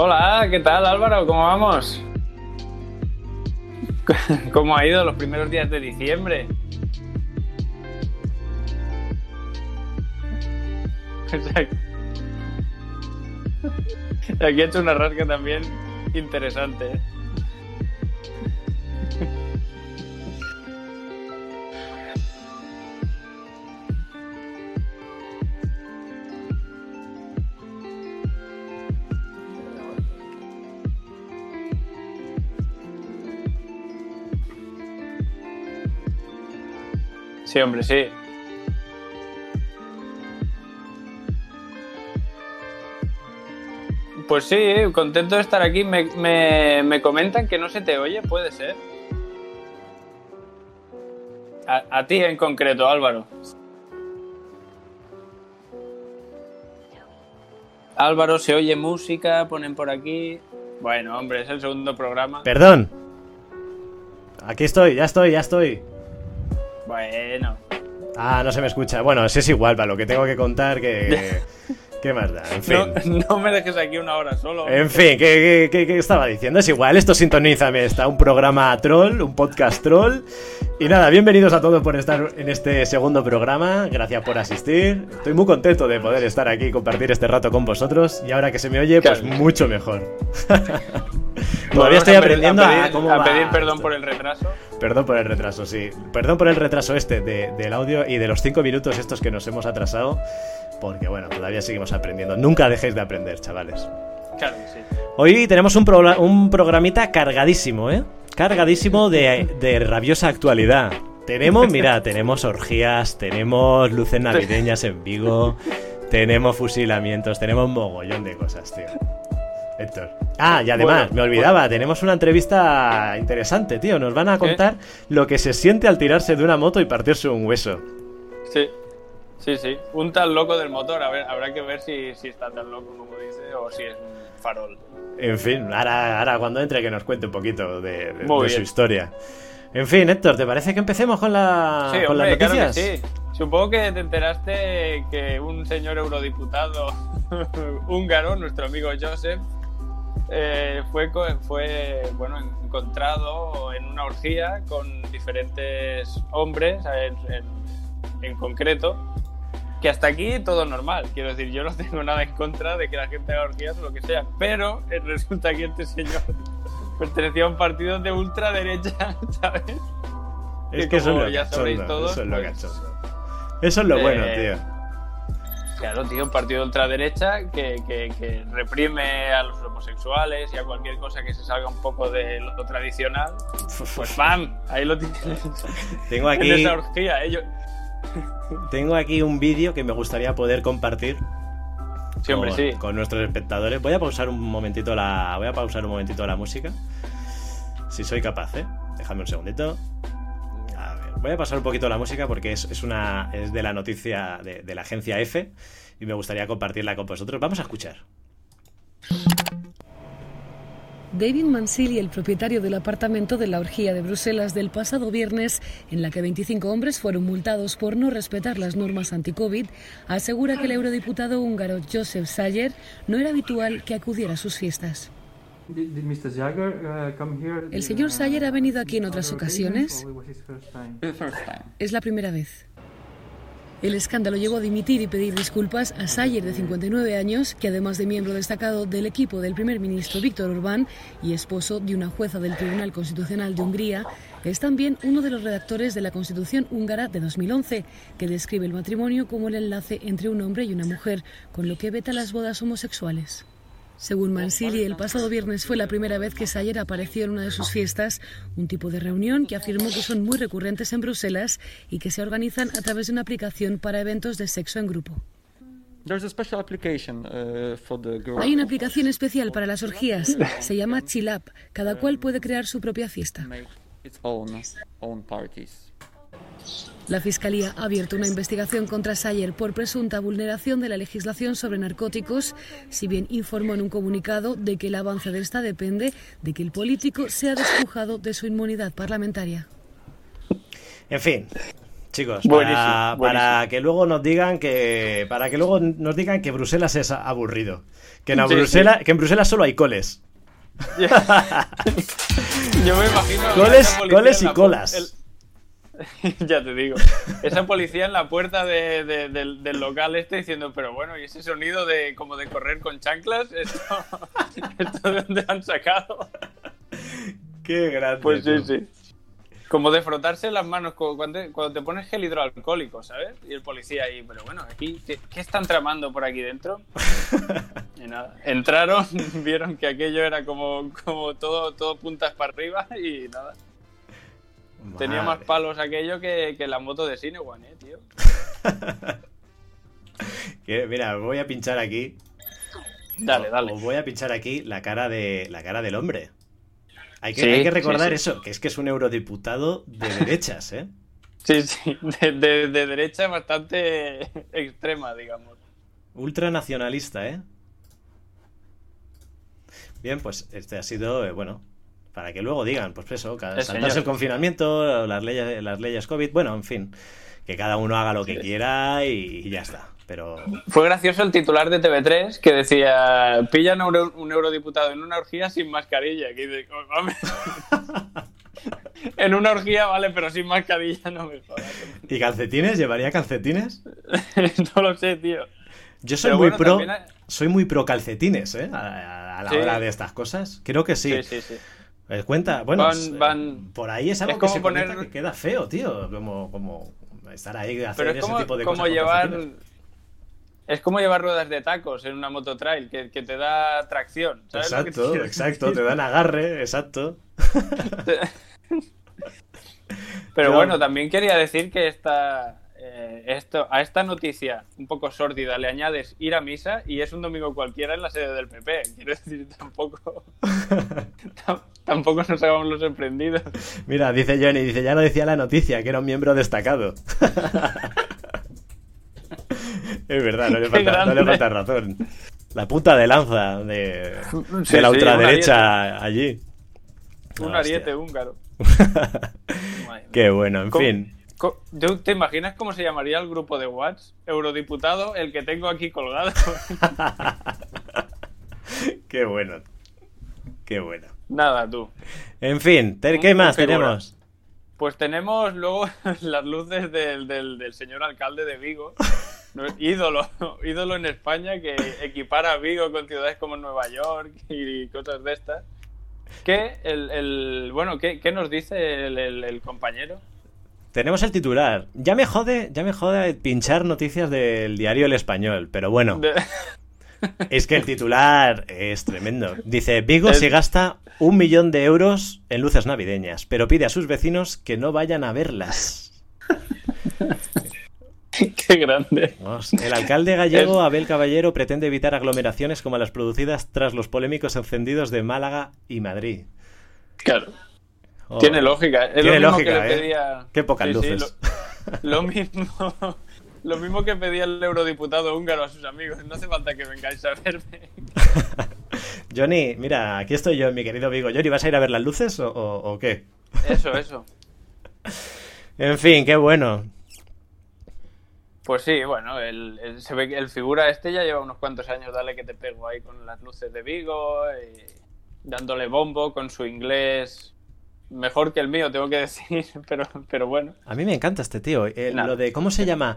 Hola, ¿qué tal Álvaro? ¿Cómo vamos? ¿Cómo ha ido los primeros días de diciembre? Aquí he hecho una rasca también interesante. Sí, hombre, sí. Pues sí, contento de estar aquí. Me, me, me comentan que no se te oye, puede ser. A, a ti en concreto, Álvaro. Álvaro, se oye música, ponen por aquí. Bueno, hombre, es el segundo programa. Perdón. Aquí estoy, ya estoy, ya estoy. Bueno. Ah, no se me escucha. Bueno, si es igual para lo que tengo que contar que... ¿Qué más da? En fin. No, no me dejes aquí una hora solo. En fin, ¿qué, qué, qué estaba diciendo? Es igual, esto sintonízame. Está un programa troll, un podcast troll. Y nada, bienvenidos a todos por estar en este segundo programa. Gracias por asistir. Estoy muy contento de poder estar aquí y compartir este rato con vosotros. Y ahora que se me oye, pues mucho mejor. Todavía estoy a pedir- aprendiendo a a, pedir, va perdón esto. por el retraso. Perdón por el retraso, sí. Perdón por el retraso este de- del audio y de los cinco minutos estos que nos hemos atrasado. Porque bueno, todavía seguimos aprendiendo. Nunca dejéis de aprender, chavales. Claro sí. Hoy tenemos un, un programita cargadísimo, ¿eh? Cargadísimo de, de rabiosa actualidad. Tenemos, mira, tenemos orgías, tenemos luces navideñas en Vigo, tenemos fusilamientos, tenemos mogollón de cosas, tío. Héctor. Ah, y además, Bueno, me olvidaba, tenemos una entrevista interesante, tío. Nos van a contar lo que se siente al tirarse de una moto y partirse un hueso. Sí, sí, sí. Un tal loco del motor. A ver, habrá que ver si, si está tan loco como dice o si es un farol. En fin, ahora, ahora cuando entre que nos cuente un poquito de, de- Muy de su bien. historia. En fin, Héctor, ¿te parece que empecemos con, la, sí, con hombre, las claro que noticias? sí. Supongo que te enteraste que un señor eurodiputado húngaro, nuestro amigo Joseph, eh, fue, fue bueno, encontrado en una orgía con diferentes hombres en, en- en concreto. Que hasta aquí todo normal. Quiero decir, yo no tengo nada en contra de que la gente haga orgías o lo que sea. Pero eh, resulta que este señor pertenecía a un partido de ultraderecha, ¿sabes? Es que que eso es lo ya sabréis cachondo, todos, eso es lo pues, cachondo. Eso es lo eh, bueno, tío. Claro, tío, un partido de ultraderecha que, que, que reprime a los homosexuales y a cualquier cosa que se salga un poco de lo tradicional. Pues ¡pam! Ahí lo tienes. Tengo En aquí, esa orgía, ¿eh? Yo- tengo aquí un vídeo que me gustaría poder compartir Sí, hombre, con, sí. con nuestros espectadores. Voy a pausar un momentito la. Voy a pausar un momentito la música. Si soy capaz, ¿eh? Déjame un segundito. Voy a pasar un poquito la música porque es, es una. es de la noticia de, la agencia F. Y me gustaría compartirla con vosotros. Vamos a escuchar. David Mansili, el propietario del apartamento de la orgía de Bruselas del pasado viernes, en la que 25 hombres fueron multados por no respetar las normas anti-COVID, asegura que el eurodiputado húngaro Josef Sayer no era habitual que acudiera a sus fiestas. ¿El señor Sayer ha venido aquí en otras ocasiones? Es la primera vez. El escándalo llevó a dimitir y pedir disculpas a Sayer, de 59 años, que además de miembro destacado del equipo del primer ministro Víctor Orbán y esposo de una jueza del Tribunal Constitucional de Hungría, es también uno de los redactores de la Constitución húngara de 2011, que describe el matrimonio como el enlace entre un hombre y una mujer, con lo que veta las bodas homosexuales. Según Mansili, el pasado viernes fue la primera vez que Sayer apareció en una de sus fiestas, un tipo de reunión que afirmó que son muy recurrentes en Bruselas y que se organizan a través de una aplicación para eventos de sexo en grupo. Uh. Hay una aplicación especial para las orgías, se llama Chill Up. Cada cual puede crear su propia fiesta. La Fiscalía ha abierto una investigación contra Sayer por presunta vulneración de la legislación sobre narcóticos, si bien informó en un comunicado de que el avance de esta depende de que el político sea despojado de su inmunidad parlamentaria. En fin, Chicos, Buenísimo, para, buenísimo. para que luego nos digan que para que luego nos digan que Bruselas es aburrido, que en Sí, Bruselas que en Bruselas solo hay coles. Yo me imagino. Coles- coles y colas. el- ya te digo. Esa policía en la puerta de- de- del, del local este diciendo, pero bueno, ¿y ese sonido de como de correr con chanclas? ¿Esto, ¿esto de dónde han sacado? Qué grande. Pues sí, tú. sí. Como de frotarse las manos cu- cuando te, cuando te pones gel hidroalcohólico, ¿sabes? Y el policía ahí, pero bueno, aquí, ¿qué, qué están tramando por aquí dentro? Y nada, entraron, vieron que aquello era como, como todo, todo puntas para arriba y nada. Tenía más palos aquello que, que la moto de Cinewan, eh, tío. Mira, voy a pinchar aquí. Dale, dale. Os voy a pinchar aquí la cara de la cara del hombre. Hay que, Sí, hay que recordar sí, sí. eso, que es que es un eurodiputado de derechas, ¿eh? Sí, sí, de, de- de derecha bastante extrema, digamos. Ultranacionalista, ¿eh? Bien, pues este ha sido, eh, bueno, para que luego digan, pues eso, cada, saltarse el confinamiento, las leyes, las leyes COVID, bueno, en fin, que cada uno haga lo que Sí. quiera y, y ya está. Pero Fue gracioso el titular de TV3 que decía: pillan a un, euro- un eurodiputado en una orgía sin mascarilla. Que dice, "Oh, vamos". en una orgía, vale, pero sin mascarilla no me jodas. ¿y calcetines? ¿Llevaría calcetines? no lo sé, tío. Yo soy Pero muy bueno, pro, hay- soy muy pro calcetines, ¿eh? A, a- a la Sí. hora de estas cosas. Creo que sí. Sí, sí, sí. Eh, Cuenta, bueno, Van- s- van- por ahí es algo es que como se poner- comenta que queda feo, tío. Como, como estar ahí es ese tipo de como cosas. llevar. Es como llevar ruedas de tacos en una mototrail que, que te da tracción. ¿sabes lo que te Exacto, exacto, decir? te dan agarre, exacto. Pero bueno, también quería decir que esta, eh, esto, a esta noticia un poco sórdida le añades ir a misa y es un domingo cualquiera en la sede del PP. Quiero decir, tampoco, tam- tampoco nos hagamos los sorprendidos. Mira, dice Johnny, dice, ya lo decía la noticia, que era un miembro destacado. es verdad, no le, falta, no le grande. falta razón. La punta de lanza de, de la sí, ultraderecha allí. Un ariete húngaro. Qué bueno, en ¿Cómo- fin. Co- ¿tú ¿Te imaginas cómo se llamaría el grupo de Watts? Eurodiputado, el que tengo aquí colgado. Qué bueno. Qué bueno. Nada, tú. En fin, ¿qué más figura. tenemos? Pues tenemos luego las luces del, del- del señor alcalde de Vigo, ídolo, ídolo en España que equipara a Vigo con ciudades como Nueva York y cosas de estas. Que el, el- bueno, ¿qué, qué nos dice el, el- el compañero? Tenemos el titular. Ya me jode, ya me jode pinchar noticias del diario El Español, pero bueno, es que el titular es tremendo. Dice, Vigo El- se gasta un millón de euros en luces navideñas, pero pide a sus vecinos que no vayan a verlas. qué grande. El alcalde gallego Abel Caballero pretende evitar aglomeraciones como las producidas tras los polémicos encendidos de Málaga y Madrid. Claro, Oh. tiene lógica. Es Tiene lo mismo lógica, que le ¿eh? pedía... Qué pocas Sí, sí, luces. lo, lo mismo... Lo mismo que pedía el eurodiputado húngaro a sus amigos. No hace falta que vengáis a verme. Johnny, mira, aquí estoy yo, mi querido Vigo. Johnny, ¿vas a ir a ver las luces o, o- o qué? Eso, eso. En fin, qué bueno. Pues sí, bueno, el, el- se ve que el figura este ya lleva unos cuantos años, dale que te pego ahí con las luces de Vigo, y dándole bombo con su inglés mejor que el mío, tengo que decir, pero, pero bueno. A mí me encanta este tío. Eh, lo de, ¿cómo se llama?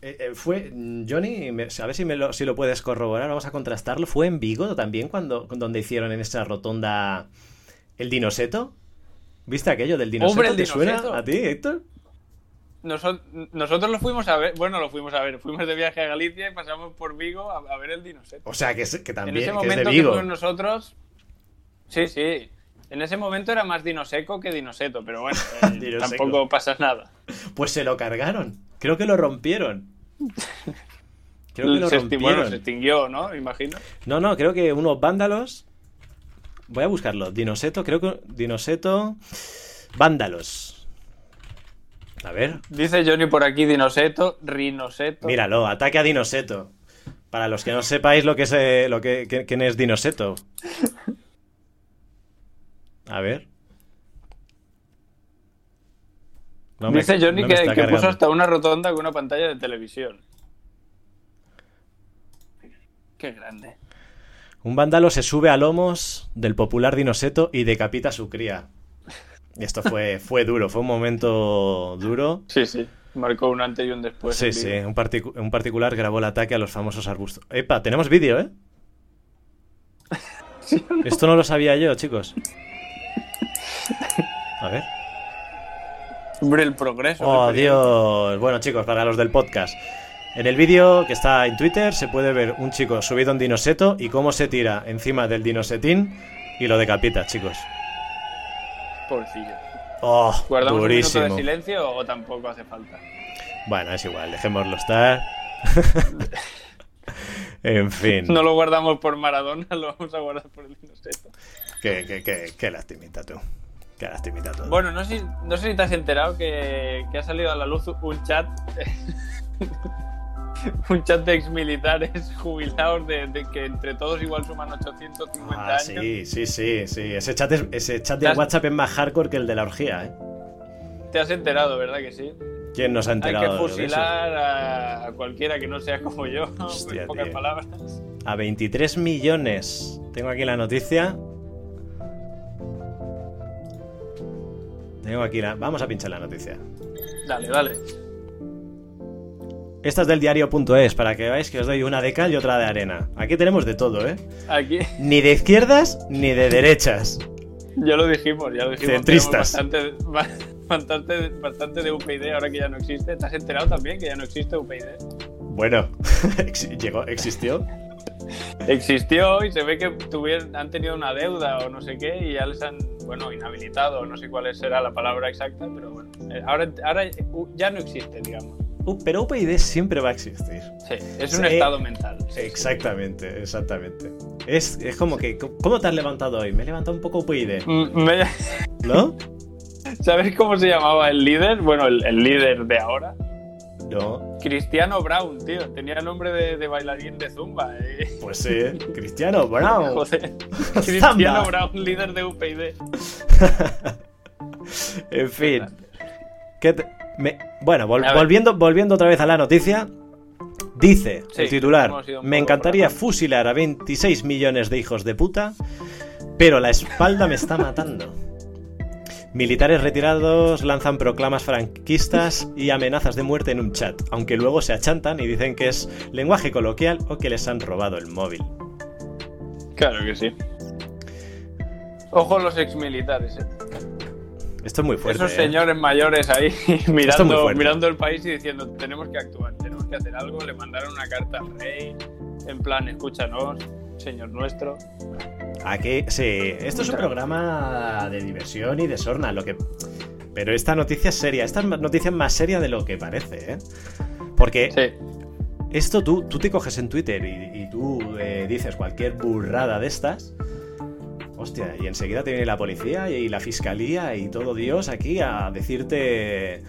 Eh, eh, fue mm, Johnny, a ver si, me lo, si lo puedes corroborar, vamos a contrastarlo. ¿Fue en Vigo también cuando donde hicieron en esa rotonda el dinoseto? ¿Viste aquello del dinoseto? Hombre, el ¿Te suena dinoseto. a ti, Héctor? Noso- nosotros lo fuimos a ver, bueno, lo fuimos a ver, fuimos de viaje a Galicia y pasamos por Vigo a, a ver el dinoseto. O sea, que, es- que En también ese que es momento de que Vigo. fuimos nosotros, sí, sí. En ese momento era más dinoseco que dinoseto, pero bueno, eh, tampoco pasa nada. Pues se lo cargaron. Creo que lo rompieron. Creo que lo se, bueno, rompieron. se extinguió, ¿no? Imagino. No, no, creo que unos vándalos. Voy a buscarlo. Dinoseto, creo que. Dinoseto. Vándalos. A ver. Dice Johnny por aquí dinoseto, rinoseto. Míralo, ataque a Dinoseto. Para los que no sepáis lo que es eh, lo que, que- quién es Dinoseto. A ver. No me- Dice Johnny no que, puso hasta una rotonda con una pantalla de televisión. Qué grande. Un vándalo se sube a lomos del popular dinoseto y decapita a su cría. Y esto fue, fue duro, fue un momento duro. Sí, sí. Marcó un antes y un después. Sí, sí, un, particu- un particular grabó el ataque a los famosos arbustos. Epa, tenemos vídeo, ¿eh? Esto no lo sabía yo, chicos. A ver. Hombre, el progreso. Oh. Dios. Bueno, chicos, para los del podcast. En el vídeo que está en Twitter se puede ver un chico subido un dinoseto y cómo se tira encima del dinosetín y lo decapita, chicos. Pobrecillo. Oh, ¿Guardamos un minuto de silencio o tampoco hace falta? Bueno, es igual, dejémoslo estar. en fin. No lo guardamos por Maradona, lo vamos a guardar por el dinoseto. Qué, qué, qué, qué lastimita tú. Todo. Bueno, no sé, no sé si te has enterado que, que ha salido a la luz un chat. un chat de exmilitares jubilados de, de que entre todos igual suman 850 Ah, años. sí, sí, sí, sí. Ese chat, es- ese chat de ¿Te has- WhatsApp es más hardcore que el de la orgía, ¿eh? Te has enterado, ¿verdad que sí? ¿Quién nos ha Hay enterado que de eso? fusilar a, a cualquiera que no sea como yo, Hostia, en pocas tío. palabras. A 23 millones. Tengo aquí la noticia. Tengo aquí la... Vamos a pinchar la noticia. Dale, dale. Esta es del diario.es, para que veáis que os doy una de cal y otra de arena. Aquí tenemos de todo, ¿eh? Aquí Ni de izquierdas ni de derechas. ya lo dijimos, ya lo dijimos. Centristas. Bastante, ba- bastante, bastante de UPyD ahora que ya no existe. ¿Te has enterado también que ya no existe UPyD? Bueno, llegó, existió. Existió y se ve que tuvieron, han tenido una deuda o no sé qué y ya les han, bueno, inhabilitado, no sé cuál será la palabra exacta, pero bueno, eh, ahora, ahora uh, ya no existe, digamos. Uh, pero UPyD siempre va a existir. Sí, es un Sí. estado mental. sí, sí. Exactamente, exactamente. Es, es como que... ¿Cómo te has levantado hoy? Me he levantado un poco UPyD, Mm, ¿no? ¿Sabes cómo se llamaba el líder? Bueno, el, el líder de ahora. No. Cristiano Brown, tío. Tenía nombre de, de bailarín de Zumba. eh. Pues sí, Cristiano Brown. Joder. Cristiano Brown, líder de UPyD. En fin. ¿Qué te- me- Bueno, vol- volviendo, volviendo otra vez a la noticia. Dice Sí, el titular: Me encantaría fusilar a 26 millones de hijos de puta, pero la espalda me está matando. Militares retirados lanzan proclamas franquistas y amenazas de muerte en un chat, aunque luego se achantan y dicen que es lenguaje coloquial o que les han robado el móvil. Claro que sí. Ojo los exmilitares, eh. Esto es muy fuerte. Esos ¿eh? señores mayores ahí mirando, mirando el país y diciendo tenemos que actuar, tenemos que hacer algo. Le mandaron una carta al rey, en plan, escúchanos, señor nuestro. Aquí, sí, esto es un programa de diversión y de sorna, lo que... Pero esta noticia es seria, esta noticia es más seria de lo que parece, ¿eh? Porque Sí, esto tú, tú te coges en Twitter y, y tú eh, dices cualquier burrada de estas, hostia, y enseguida te viene la policía y la fiscalía y todo Dios aquí a decirte...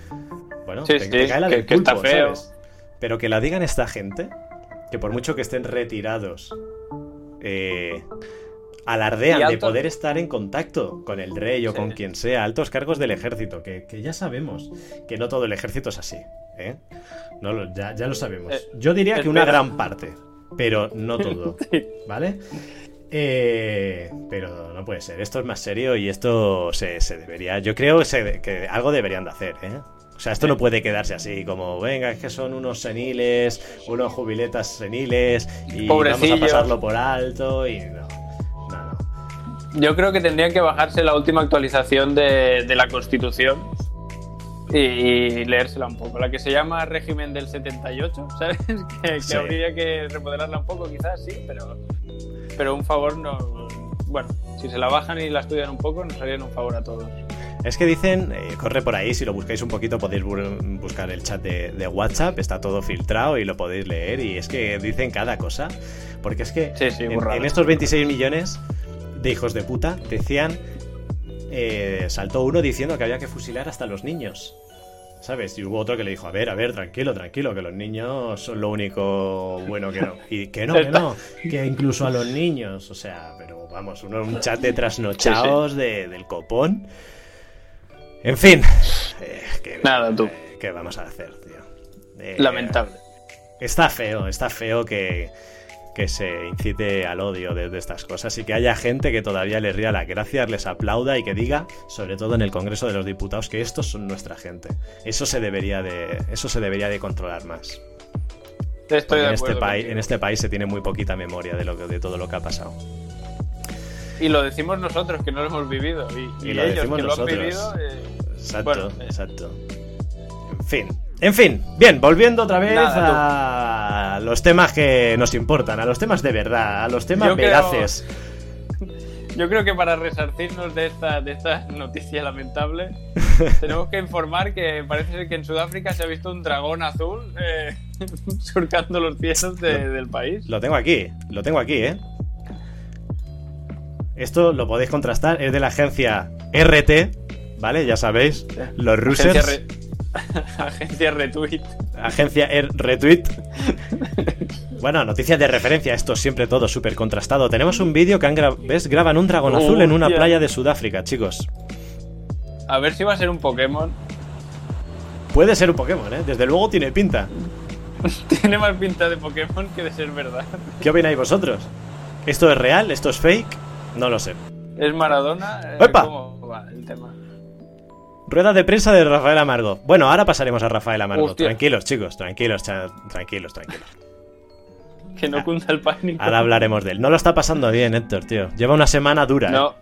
Bueno, Sí, te, sí, te cae la que- del que está feo. ¿sabes? Pero que la digan esta gente, que por mucho que estén retirados, eh, alardean de poder estar en contacto con el rey o Sí. con quien sea, altos cargos del ejército, que, que ya sabemos que no todo el ejército es así, ¿eh? No lo- ya, ya lo sabemos. Eh, Yo diría que una gran parte, pero no todo. ¿vale? Eh, pero no puede ser, esto es más serio y esto se, se debería, yo creo que, se- que algo deberían de hacer, ¿eh? O sea, esto no puede quedarse así, como, venga, es que son unos seniles, unos jubiletas seniles, y vamos a pasarlo por alto, y no. Yo creo que tendrían que bajarse la última actualización de, de la Constitución y, y leérsela un poco. La que se llama régimen del 78, ¿sabes? Que, que Sí. habría que remodelarla un poco, quizás, sí, pero, pero un favor no. Bueno, si se la bajan y la estudian un poco, nos harían un favor a todos. Es que dicen, eh, corre por ahí, si lo buscáis un poquito podéis bu- buscar el chat de, de WhatsApp, está todo filtrado y lo podéis leer y es que dicen cada cosa, porque es que Sí, sí, en, en estos 26 millones de hijos de puta decían, eh, saltó uno diciendo que había que fusilar hasta los niños. ¿Sabes? Y hubo otro que le dijo, a ver, a ver, tranquilo, tranquilo, que los niños son lo único bueno que no. Y que no, que no, que incluso a los niños, o sea, pero vamos, uno, un chat de trasnochados de- del copón. En fin, Eh, ¿qué, Nada, tú. eh, ¿Qué vamos a hacer, tío? Eh, Lamentable. Está feo, está feo que, que se incite al odio de, de estas cosas y que haya gente que todavía les ría las gracias, les aplauda y que diga, sobre todo en el Congreso de los Diputados, que estos son nuestra gente. Eso se debería de, eso se debería de controlar más. Estoy Porque de en este, país, en este país se tiene muy poquita memoria de, lo que, de todo lo que ha pasado. Y lo decimos nosotros que no lo hemos vivido. Y, Y y lo ellos decimos que lo nosotros. han vivido. eh, Exacto, Bueno, eh. exacto. En fin. En fin, bien, volviendo otra vez Nada, a los temas que nos importan, a los temas de verdad, a los temas Yo creo- veraces. Yo creo que para resarcirnos de esta, de esta noticia lamentable, tenemos que informar que parece ser que en Sudáfrica se ha visto un dragón azul eh, surcando los cielos de- del país. Lo tengo aquí, lo tengo aquí, ¿eh? Esto lo podéis contrastar, es de la agencia RT, ¿vale? Ya sabéis, los re- Agencia Retweet. Agencia R Retweet. Bueno, noticias de referencia, esto siempre todo súper contrastado. Tenemos un vídeo que han gra- ¿ves? graban un dragón azul en una playa de Sudáfrica, chicos. A ver si va a ser un Pokémon. Puede ser un Pokémon, ¿eh? Desde luego tiene pinta. Tiene más pinta de Pokémon que de ser verdad. ¿Qué opináis vosotros? ¿Esto es real? ¿Esto es fake? No lo sé. ¿Es Maradona? Eh, ¡Epa! ¿Cómo va el tema? Rueda de prensa de Rafael Amargo. Bueno, ahora pasaremos a Rafael Amargo. Hostia. Tranquilos, chicos, tranquilos, tranquilos, tranquilos. Que no cunda el pánico. Ahora hablaremos de él. No lo está pasando bien, Héctor, tío. Lleva una semana dura. ¿eh? No.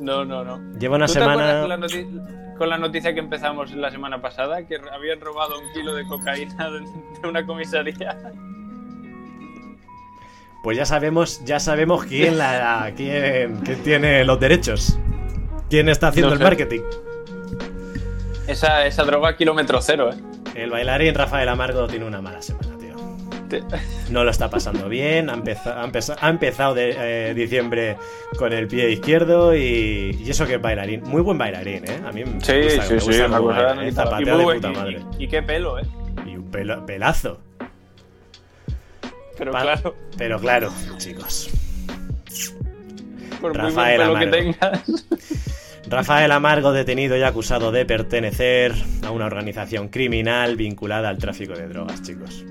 No, no, no. Lleva una ¿Tú te semana. con la, con la noticia que empezamos la semana pasada? Que habían robado un kilo de cocaína de, una comisaría. Pues ya sabemos, ya sabemos quién la, quién, quién tiene los derechos. ¿Quién está haciendo No el marketing? Esa, esa droga kilómetro cero, ¿eh? El bailarín Rafael Amargo tiene una mala semana, tío. No lo está pasando bien. Ha, empeza- ha empeza- ha empezado de, eh, diciembre con el pie izquierdo y, y eso que es bailarín. Muy buen bailarín, ¿eh? A mí me Sí, gusta, sí, me sí, gusta no ¿eh? y de buen- puta madre. y- y qué pelo, ¿eh? Y un pelo- pelazo. Pero Pa- claro, Pero claro, chicos. por Rafael muy buen pelo que tengas. Rafael Amargo detenido y acusado de pertenecer a una organización criminal vinculada al tráfico de drogas, chicos.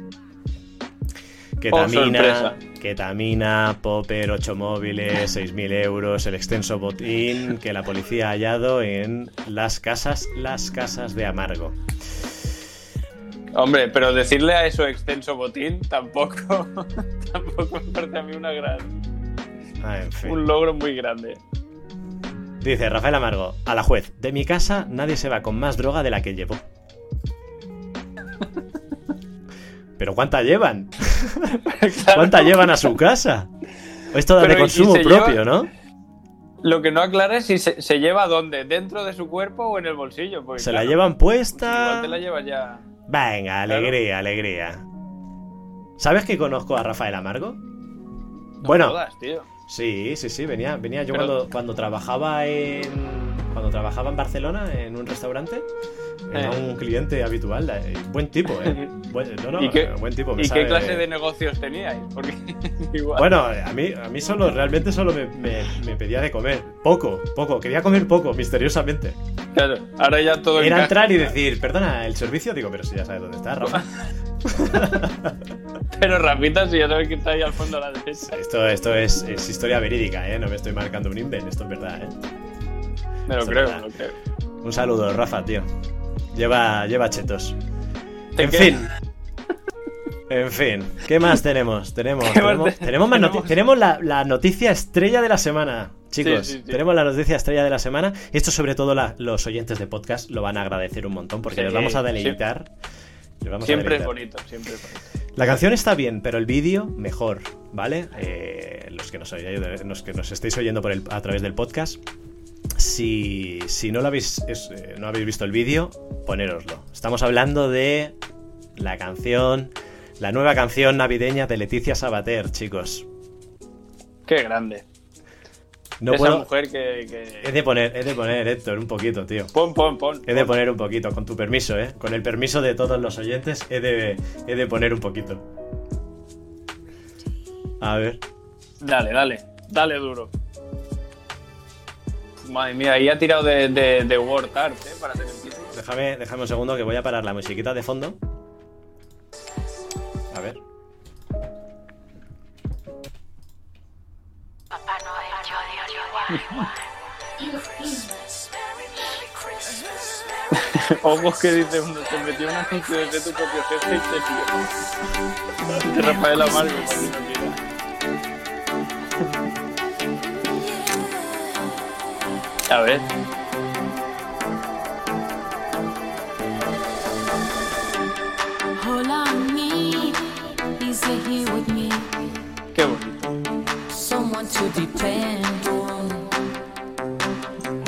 Ketamina, Oh, ketamina, popper, 8 móviles, 6.000 euros, el extenso botín que la policía ha hallado en las casas, las casas de Amargo. Hombre, pero decirle a eso extenso botín tampoco, tampoco me parece a mí una gran, Ah, en fin. un logro muy grande. Dice Rafael Amargo, a la juez, de mi casa nadie se va con más droga de la que llevo. ¿Pero cuánta llevan? ¿Cuánta llevan a su casa? Esto da de Pero, ¿y consumo propio, lleva- ¿no? Lo que no aclara es si se, se lleva dónde, dentro de su cuerpo o en el bolsillo. porque, Se la llevan puesta. Igual te la llevas ya. Venga, alegría, alegría. ¿Sabes que conozco a Rafael Amargo? No bueno, jodas, tío. Sí, sí, sí, venía, venía yo Pero- cuando, cuando trabajaba en. Cuando trabajaba en Barcelona, en un restaurante, era Eh. un cliente habitual. eh, Buen tipo, ¿eh? Buen, no, no, ¿Y qué- buen tipo. me ¿Y sabe- qué clase de negocios teníais? Porque. Bueno, a mí, a mí solo, realmente solo me, me- me pedía de comer. Poco, poco. Quería comer poco, misteriosamente. Claro, ahora ya todo Era entrar y decir, perdona, el servicio. Digo, pero si ya sabes dónde está, Rafa. Pero Rafita, si ya sabes que está ahí al fondo a la derecha. Esto, esto es, es historia verídica, ¿eh? No me estoy marcando un invent, esto es verdad, ¿eh? Me lo creo, me lo creo. Un saludo, Rafa, tío. Lleva, lleva chetos. ¿Te En fin. En fin, ¿qué más tenemos? Tenemos, ¿Qué más tenemos, te- tenemos, más noti- tenemos? tenemos la, la noticia estrella de la semana, chicos. Sí, sí, sí. Tenemos la noticia estrella de la semana. Esto, sobre todo, la- los oyentes de podcast lo van a agradecer un montón porque les vamos a deleitar. A Siempre es bonito, siempre es bonito. La canción está bien, pero el vídeo mejor, ¿vale? Eh, los, que nos, los que nos estéis oyendo por el- a través del podcast, si, si no, lo habéis, es- eh, no habéis visto el vídeo, ponéroslo. Estamos hablando de la canción, la nueva canción navideña de Leticia Sabater, chicos. Qué grande. No Esa puedo... mujer que, que- He de poner, he de poner, Héctor, un poquito, tío. Pon, pon, pon. He de pon. poner un poquito, con tu permiso, ¿eh? Con el permiso de todos los oyentes, he de, he de poner un poquito. A ver. Dale, dale. Dale duro. Madre mía, ahí ha tirado de, de, de Word Art, ¿eh? Para hacer el título. Déjame, déjame un segundo que voy a parar la musiquita de fondo. A ver. Ojos que dice uno, te metió un anuncio desde tu propio jefe y te. De Rafael Amargo, Oh, por si no quiera. A ver. All I need is a here with me, Qué bonito. someone to depend on.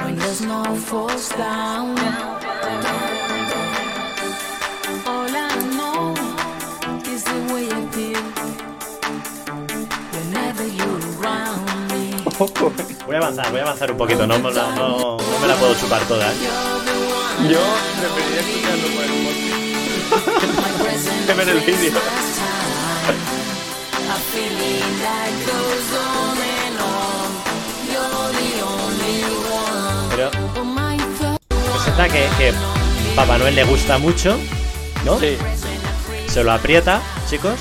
When there's no force down. Voy a avanzar, voy a avanzar un poquito. No, no, no, no me la puedo chupar toda. ¿eh? Yo preferiría escucharlo por el móvil. Que ver el vídeo. Pero resulta que, que Papá Noel le gusta mucho, ¿no? Sí. Se lo aprieta, chicos.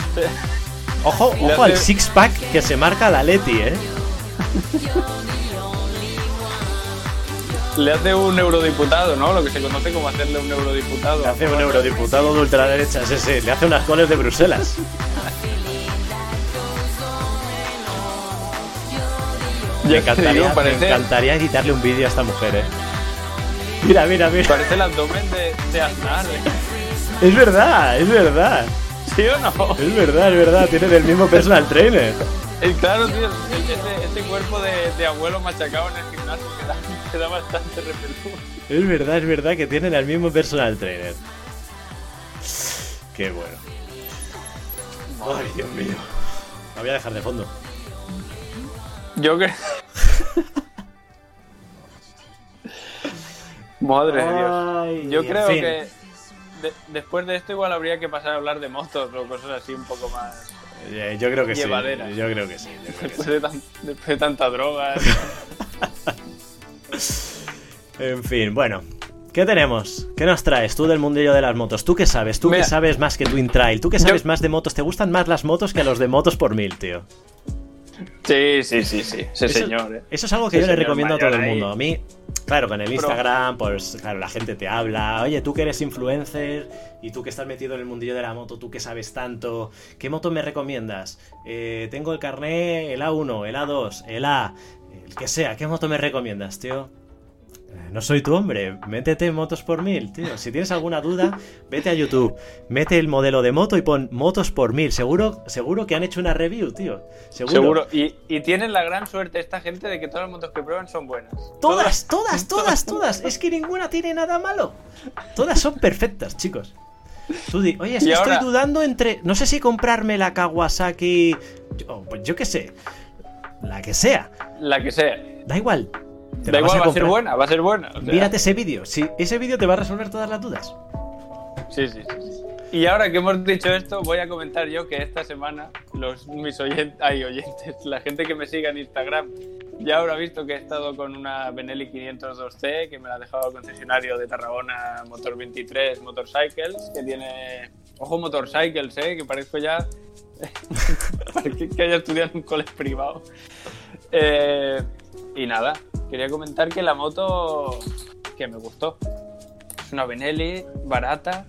Ojo, ojo al six pack que se marca la Leti, ¿eh? Le hace un eurodiputado, ¿no? Lo que se conoce como hacerle un eurodiputado. Le hace un eurodiputado de ultraderecha, sí, sí, le hace unas coles de Bruselas. Me encantaría, digo, me encantaría editarle un vídeo a esta mujer, ¿eh? Mira, mira, mira. parece el abdomen de, de Aznar. ¿eh? Es verdad, es verdad. ¿Sí o no? Es verdad, es verdad. Tienen el mismo personal trainer. Claro, tío, ese, ese cuerpo de, de abuelo machacado en el gimnasio que da, que da bastante repelús. Es verdad, es verdad que tienen el mismo personal trainer. Qué bueno. Ay, Dios mío. La voy a dejar de fondo. Yo creo. Madre de Dios. Yo creo fin. que de- después de esto igual habría que pasar a hablar de motos o cosas así un poco más. Eh, Yo creo que sí. Yo creo que sí. creo Después de, tan- después de tanta droga. En fin, bueno. ¿Qué tenemos? ¿Qué nos traes tú del mundillo de las motos? ¿Tú qué sabes? ¿Tú Mira. qué sabes más que Twin Trail? ¿Tú qué sabes Yo- más de motos? ¿Te gustan más las motos que los de motos por mil, tío? Sí, sí, sí, sí. Ese Eso- señor, eh. Eso es algo que yo le recomiendo a todo el ahí. mundo. A mí, claro, con el Instagram, pues claro, la gente te habla. Oye, tú que eres influencer y tú que estás metido en el mundillo de la moto, tú que sabes tanto, ¿qué moto me recomiendas? Eh, tengo el carné, el A1, el A2, el A, el que sea. ¿Qué moto me recomiendas, tío? Eh, No soy tu hombre, métete en motos por mil, tío. Si tienes alguna duda, vete a YouTube, mete el modelo de moto y pon motos por mil. Seguro, seguro que han hecho una review, tío. Seguro. Seguro. Y, y tienen la gran suerte esta gente de que todas las motos que prueban son buenas. Todas, todas, todas, todas. Es que ninguna tiene nada malo. Todas son perfectas, chicos. Tú di, oye, es que ahora- estoy dudando entre. No sé si comprarme la Kawasaki. Yo, pues yo qué sé. La que sea. La que sea. Da igual. Te Da igual, va a ser buena, va a ser buena. o sea, Mírate ese vídeo. Si ese vídeo te va a resolver todas las dudas. Sí, sí, sí. Y ahora que hemos dicho esto, voy a comentar yo que esta semana los mis oyentes, ay, oyentes, la gente que me siga en Instagram ya habrá visto que he estado con una Benelli 502C que me la ha dejado el concesionario de Tarragona Motor 23 Motorcycles, que tiene ojo Motorcycles, eh, que parezco ya que haya estudiado en un colegio privado. Eh, y nada, quería comentar que la moto que me gustó. Es una Benelli barata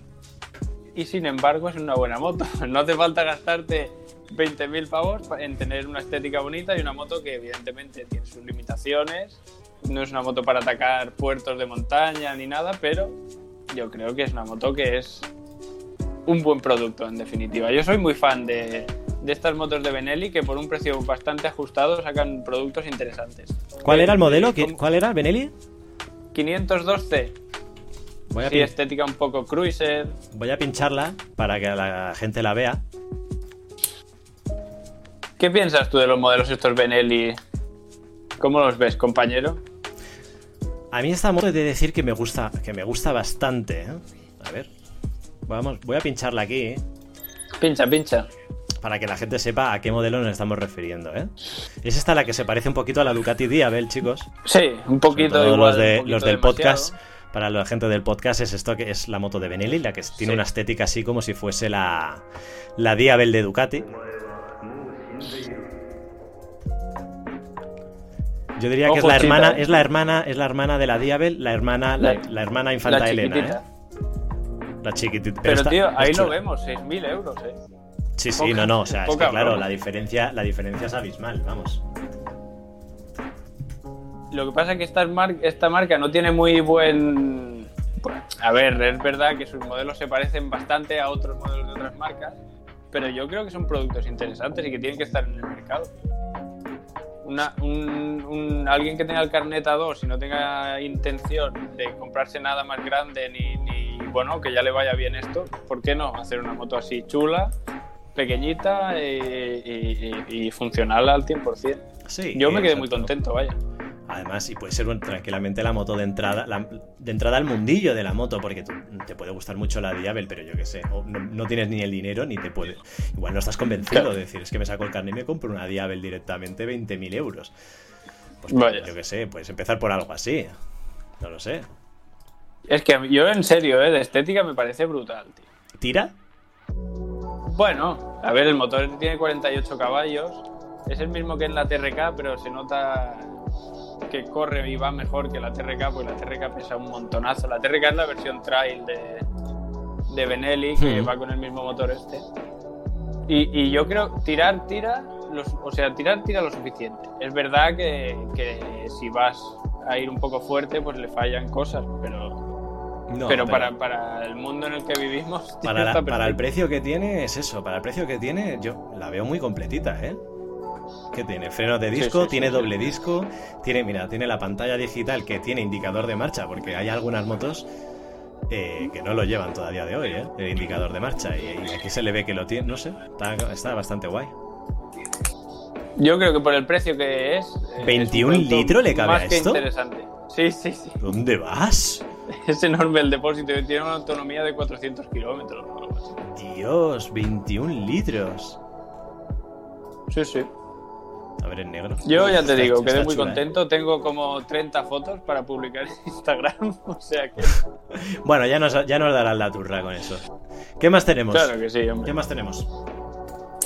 y sin embargo es una buena moto. No hace falta gastarte 20.000 pavos pa- en tener una estética bonita y una moto que evidentemente tiene sus limitaciones. No es una moto para atacar puertos de montaña ni nada, pero yo creo que es una moto que es un buen producto en definitiva. Yo soy muy fan de, de estas motos de Benelli que por un precio bastante ajustado sacan productos interesantes. ¿Cuál Eh, era el modelo? ¿Qué- ¿cómo? ¿Cuál era? ¿Benelli? 512C. Voy a, Sí, pin- estética un poco cruiser. voy a pincharla para que la gente la vea. ¿Qué piensas tú de los modelos estos Benelli? ¿Cómo los ves, compañero? A mí esta moto he de decir que me gusta, que me gusta bastante. ¿eh? A ver. Vamos, voy a pincharla aquí, ¿eh? Pincha, pincha. Para que la gente sepa a qué modelo nos estamos refiriendo, ¿eh? Es esta la que se parece un poquito a la Ducati Diabel, chicos. Sí, un poquito igual. los, de, poquito los del demasiado. podcast, para la gente del podcast, es esto que es la moto de Benelli, la que tiene Sí. una estética así como si fuese la, la Diabel de Ducati. Yo diría que es la chita, hermana, eh. es la hermana, es la hermana de la Diabel, la hermana, la, La- la hermana infanta la Elena. ¿eh? La chiquitita. Pero, está- tío, ahí lo chula. vemos, 6.000 euros, ¿eh? Sí, sí, Poca- no, no, o sea, es que claro, la diferencia, la diferencia es abismal, vamos. Lo que pasa es que esta, mar- esta marca no tiene muy buen... A ver, es verdad que sus modelos se parecen bastante a otros modelos de otras marcas, pero yo creo que son productos interesantes y que tienen que estar en el mercado. Una- un, un- alguien que tenga el carnet A2 y no tenga intención de comprarse nada más grande ni, ni, bueno, que ya le vaya bien esto, ¿por qué no hacer una moto así chula, pequeñita y, y- y- y funcional al 100%? Sí. Yo me quedé muy contento, vaya. Además, y puede ser un- tranquilamente la moto de entrada, la- de entrada al mundillo de la moto, porque tú- te puede gustar mucho la Diabel, pero yo qué sé, o no, no tienes ni el dinero ni te puede. Igual no estás convencido de decir, es que me saco el carnet y me compro una Diabel directamente 20.000 euros. Pues Vaya. yo qué sé, puedes empezar por algo así. No lo sé. Es que yo en serio, ¿eh? de estética me parece brutal, tío. ¿Tira? Bueno, a ver, el motor tiene 48 caballos. Es el mismo que en la TRK, pero se nota que corre y va mejor que la TRK, porque la TRK pesa un montonazo. La TRK es la versión trail de, de Benelli, que Hmm. va con el mismo motor este. Y, y yo creo, tirar, tira, los- o sea, tirar, tira lo suficiente. Es verdad que, que si vas a ir un poco fuerte, pues le fallan cosas, pero, No, pero, para, para el mundo en el que vivimos, para, la- está para el precio que tiene, es eso. Para el precio que tiene, yo la veo muy completita, ¿eh? ¿Qué tiene? Freno de disco, sí, sí, tiene sí. doble disco, tiene, mira, tiene la pantalla digital que tiene indicador de marcha, porque hay algunas motos eh, que no lo llevan todavía de hoy, ¿eh? El indicador de marcha. Y, y aquí se le ve que lo tiene, no sé, está, está bastante guay. Yo creo que por el precio que es. eh, 21 es un producto litros le cabe más a que esto. interesante. Sí, sí, sí. ¿Dónde vas? Es enorme el depósito y tiene una autonomía de 400 kilómetros. Dios, 21 litros. Sí, sí. A ver, en negro. Yo ya te digo, quedé muy chula, ¿eh? contento. Tengo como 30 fotos para publicar en Instagram. O sea que. Bueno, ya nos, ya nos darás la turra con eso. ¿Qué más tenemos? Claro que sí, ¿Qué hombre. más tenemos?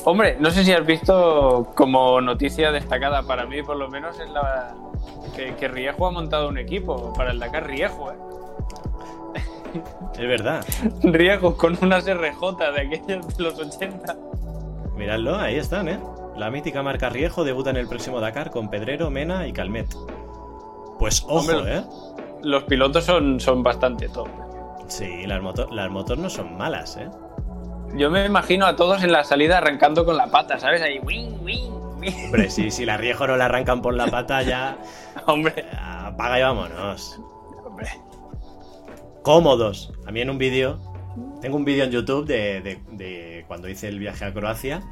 Hombre, no sé si has visto como noticia destacada para mí, por lo menos, es la. Que, que Riejo ha montado un equipo para el Dakar Riejo, ¿eh? Es verdad. Riejo con unas RJ de aquellas de los 80. Miradlo, ahí están, ¿eh? La mítica marca Riejo debuta en el próximo Dakar con Pedrero, Mena y Calmet. Pues ojo, Hombre. ¿eh? Los pilotos son, son bastante top. Sí, las, moto- las motos no son malas, ¿eh? Yo me imagino a todos en la salida arrancando con la pata, ¿sabes? Ahí, wing, wing, wing. Hombre, sí, si la Riejo no la arrancan por la pata, ya Hombre, apaga y vámonos. hombre. Cómodos. A mí en un vídeo, tengo un vídeo en YouTube de, de- de cuando hice el viaje a Croacia.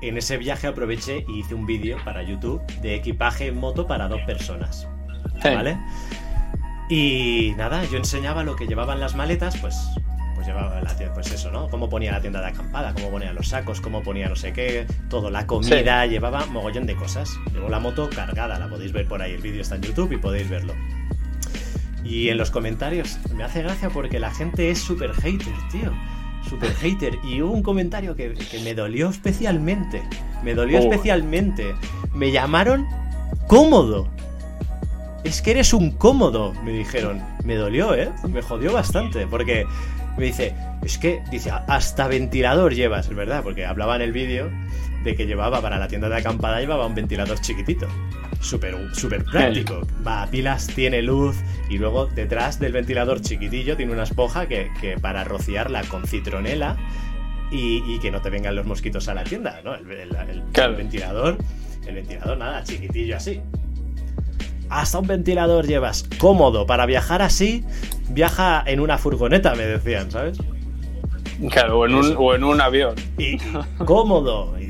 En ese viaje aproveché y hice un vídeo para YouTube de equipaje en moto para dos personas. ¿Vale? Y nada, yo enseñaba lo que llevaban las maletas, pues, pues llevaba la tienda, pues eso, ¿no? Cómo ponía la tienda de acampada, cómo ponía los sacos, cómo ponía no sé qué, todo, la comida, llevaba mogollón de cosas. Llevo la moto cargada, la podéis ver por ahí, el vídeo está en YouTube y podéis verlo. Y en los comentarios me hace gracia porque la gente es súper hater, tío. Súper hater. Y hubo un comentario que, que me dolió especialmente. Me dolió Oh. especialmente. Me llamaron cómodo. Es que eres un cómodo, me dijeron. Me dolió, ¿eh? Me jodió bastante. Porque me dice, es que, dice, hasta ventilador llevas, es verdad, porque hablaba en el vídeo de que llevaba para la tienda de acampada, llevaba un ventilador chiquitito. Súper súper práctico. Va a pilas, tiene luz y luego detrás del ventilador chiquitillo tiene una esponja que, que para rociarla con citronela y, y que no te vengan los mosquitos a la tienda, ¿no? El, el- el- Claro. el ventilador, el ventilador nada, chiquitillo así. Hasta un ventilador llevas cómodo para viajar así, viaja en una furgoneta, me decían, ¿sabes? Claro, o en un, o en un avión. y cómodo. Y,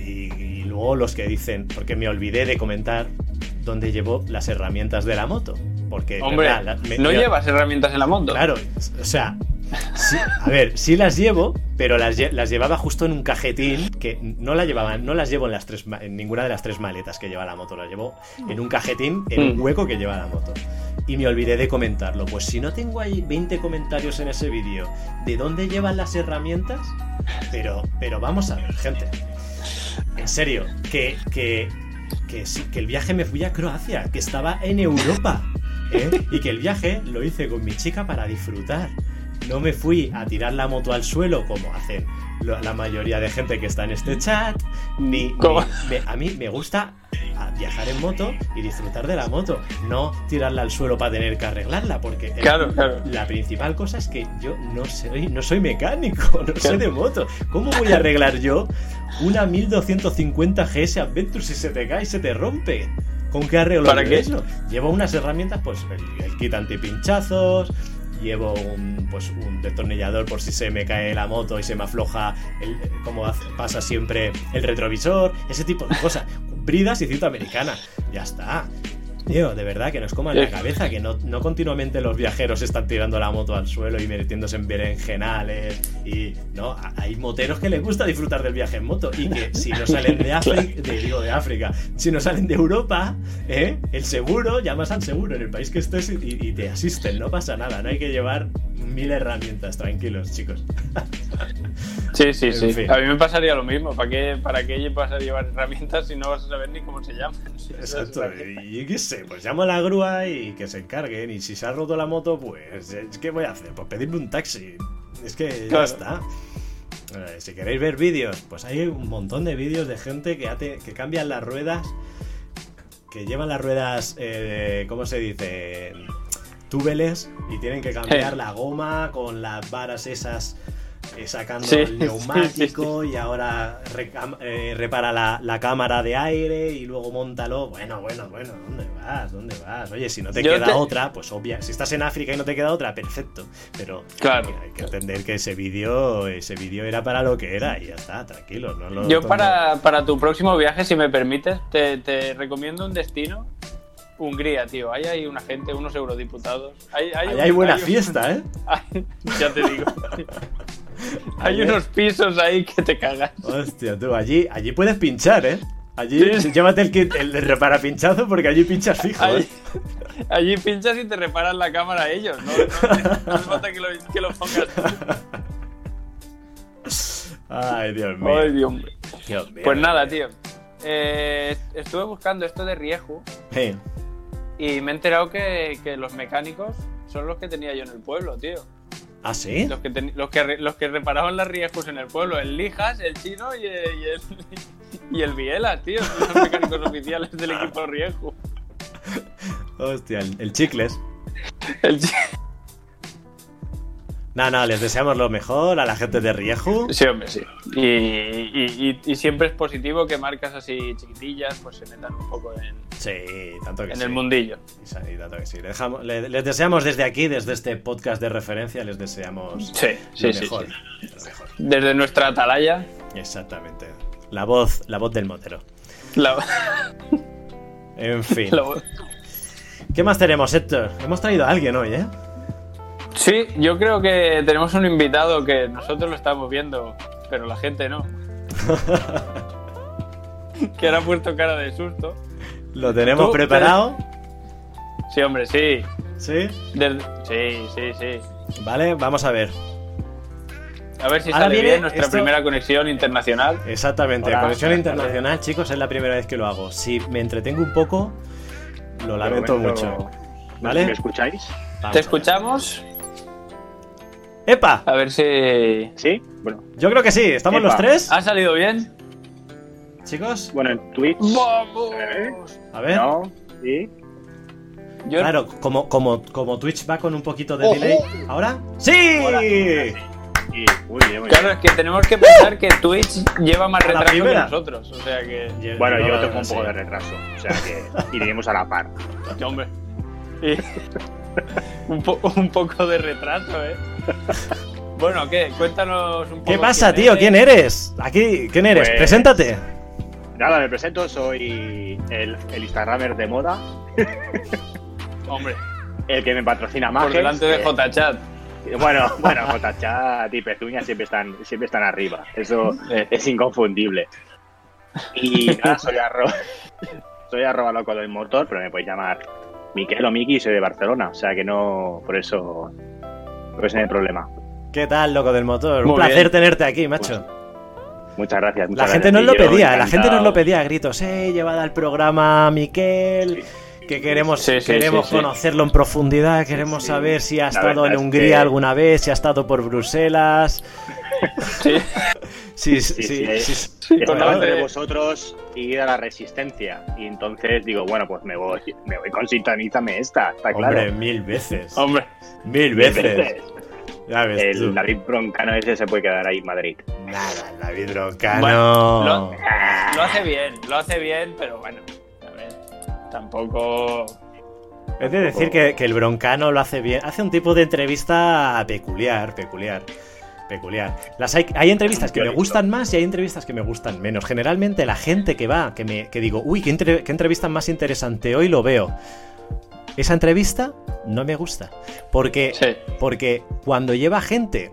luego los que dicen, porque me olvidé de comentar dónde llevo las herramientas de la moto. Porque, Hombre, verdad, la- me- no llevas herramientas en la moto. Claro, o sea, Sí, a ver, sí las llevo, pero las, las llevaba justo en un cajetín que no la llevaban, no las llevo en las tres en ninguna de las tres maletas que lleva la moto, las llevo en un cajetín en un Mm. hueco que lleva la moto. Y me olvidé de comentarlo. Pues si no tengo ahí 20 comentarios en ese vídeo de dónde llevan las herramientas, pero, pero vamos a ver, gente. En serio, que, que, que, sí, que el viaje me fui a Croacia, que estaba en Europa. ¿eh? Y que el viaje lo hice con mi chica para disfrutar. No me fui a tirar la moto al suelo como hacen la mayoría de gente que está en este chat. Ni, ni- ¿Cómo? me- a mí me gusta viajar en moto y disfrutar de la moto, no tirarla al suelo para tener que arreglarla, porque el- Claro, claro. la principal cosa es que yo no soy, no soy mecánico, no sé Claro. de moto. ¿Cómo voy a arreglar yo una 1250 GS Adventure si se te cae y se te rompe? ¿Con qué arreglo ¿Para qué? eso? Llevo unas herramientas, pues el, el kit antipinchazos, llevo un, pues, un destornillador por si se me cae la moto y se me afloja, el, como hace- pasa siempre, el retrovisor, ese tipo de cosas. Bridas y cinta americana. Ya está. Tío, de verdad que nos coman la cabeza, que no, no continuamente los viajeros están tirando la moto al suelo y metiéndose en berenjenales. Y no, hay moteros que les gusta disfrutar del viaje en moto y que si no salen de África, de, digo de África, si no salen de Europa, ¿eh? el seguro, llamas al seguro en el país que estés y, te asisten, no pasa nada, no hay que llevar mil herramientas, tranquilos, chicos. Sí, sí, En sí. fin. A mí me pasaría lo mismo. ¿Para qué, ¿Para qué vas a llevar herramientas si no vas a saber ni cómo se llaman? Exacto, y qué sé, pues llamo a la grúa y que se encarguen. Y si se ha roto la moto, pues, eh, ¿qué voy a hacer? Pues pedirme un taxi. Es que ya está. Eh, Si queréis ver vídeos, pues hay un montón de vídeos de gente que, hace, que cambian las ruedas, que llevan las ruedas, eh, ¿cómo se dice? Túbeles y tienen que cambiar la goma con las varas esas eh, sacando Sí, el sí, neumático y ahora eh, repara la, la cámara de aire y luego montalo. Bueno, bueno, bueno, ¿dónde vas? ¿Dónde vas? Oye, si no te Yo queda te- otra, pues obvia. Si estás en África y no te queda otra, perfecto. Pero Claro. hay que entender que ese vídeo ese vídeo era para lo que era y ya está, tranquilo. No lo Yo tomo- para, para tu próximo viaje, si me permites, te, te recomiendo un destino. Hungría, tío. Ahí hay una gente, unos eurodiputados. Ahí hay, Ahí un- hay buena un- fiesta, ¿eh? ya te digo. hay unos pisos ahí que te cagas. Hostia, tú, allí, allí puedes pinchar, ¿eh? Allí Sí, sí. llévate el kit, el repara pinchazo porque allí pinchas fijo, Allí, ¿eh? allí pinchas y te reparan la cámara ellos. No, no, hace falta que lo, que lo pongas tú. Ay, Dios mío. Ay, Dios mío. Dios mío. Pues nada, tío. Eh, estuve buscando esto de Rieju Eh, y me he enterado que, que los mecánicos son los que tenía yo en el pueblo, tío. ¿Ah, sí? Los que, teni- los que, re- los que reparaban las Riejus en el pueblo. El Lijas, el chino y el, y el, y el Biela, tío. Son los mecánicos oficiales del equipo Rieju. Hostia, el, el chicles. El chi- No, no, les deseamos lo mejor a la gente de Rieju. Sí, hombre, sí. Y, y- y- y siempre es positivo que marcas así chiquitillas pues se metan un poco en, Sí, tanto que en sí. el mundillo. Y tanto que sí. Dejamos- les deseamos desde aquí, desde este podcast de referencia, les deseamos Sí, sí, lo sí, mejor. sí. Lo mejor. Desde nuestra atalaya. Exactamente. La voz, la voz del motero. La, En fin. la- ¿Qué más tenemos, Héctor? Hemos traído a alguien hoy, ¿eh? Sí, yo creo que tenemos un invitado que nosotros lo estamos viendo, pero la gente no. que ahora ha puesto cara de susto. Lo tenemos Tú, preparado. Sí, hombre, sí. ¿Sí? Desde- Sí, sí, sí. Vale, vamos a ver. A ver si Ahora sale bien nuestra esto- primera conexión internacional. Exactamente, Hola, conexión internacional, chicos, es la primera vez que lo hago. Si me entretengo un poco, lo lamento momento, mucho. ¿Me escucháis? Vamos ¿Te escuchamos? ¡Epa! A ver si... ¿Sí? Bueno, Yo creo que sí, ¿estamos Epa. los tres? ¿Ha salido bien? Chicos, bueno, en Twitch. ¡Vamos! a ver. No, sí. Yo- Claro, como, como, como Twitch va con un poquito de Ojo. delay. ¿Ahora? ¡Sí! Ahora. Y muy bien, muy Claro, bien. es que tenemos que pensar que Twitch lleva más retraso que nosotros. O sea que... Bueno, yo tengo un poco de retraso, o sea que iremos a la par. que hombre. Y- un, po- un poco de retraso, ¿eh? Bueno, ¿qué? Cuéntanos un poco. ¿Qué pasa, quién tío? eres. ¿Quién eres? Aquí, ¿quién eres? Pues- Preséntate. Nada, me presento, soy el, el Instagramer de moda, Hombre, el que me patrocina más. por delante de JChat. Bueno, bueno, Jotachat y Pezuña siempre están, siempre están arriba. Eso Eh, es inconfundible. Y nada, soy arroba, soy arroba loco del motor, pero me podéis llamar Miquel o Miki soy de Barcelona. O sea que no, por eso, por eso no hay problema. ¿Qué tal, loco del motor? Muy Un placer bien. tenerte aquí, macho. Muchas gracias. La gente gracias. nos lo pedía, la gente nos lo pedía a gritos. Eh, llevad al programa Miquel, que queremos, Sí, sí, queremos sí, sí. conocerlo en profundidad, queremos Sí. saber si ha estado en es Hungría que- alguna vez, si ha estado por Bruselas. Sí. Sí, sí, Sí, sí. sí. vosotros y ir a la resistencia. Y entonces digo, bueno, pues me voy, me voy con sintonízame esta, está claro. Hombre, mil veces. Hombre, Mil Mil veces. veces. Ya ves El tú. David Broncano ese se puede quedar ahí en Madrid. Nada, David Broncano. Bueno, lo, lo hace bien, lo hace bien, pero bueno, a ver, tampoco... Es de decir que, que el broncano lo hace bien. Hace un tipo de entrevista peculiar, peculiar. Peculiar. Las hay, hay entrevistas que me gustan más y hay entrevistas que me gustan menos. Generalmente la gente que va, que me que digo, uy, qué, entre- qué entrevista más interesante, hoy lo veo. Esa entrevista no me gusta. Porque, Sí. porque cuando lleva gente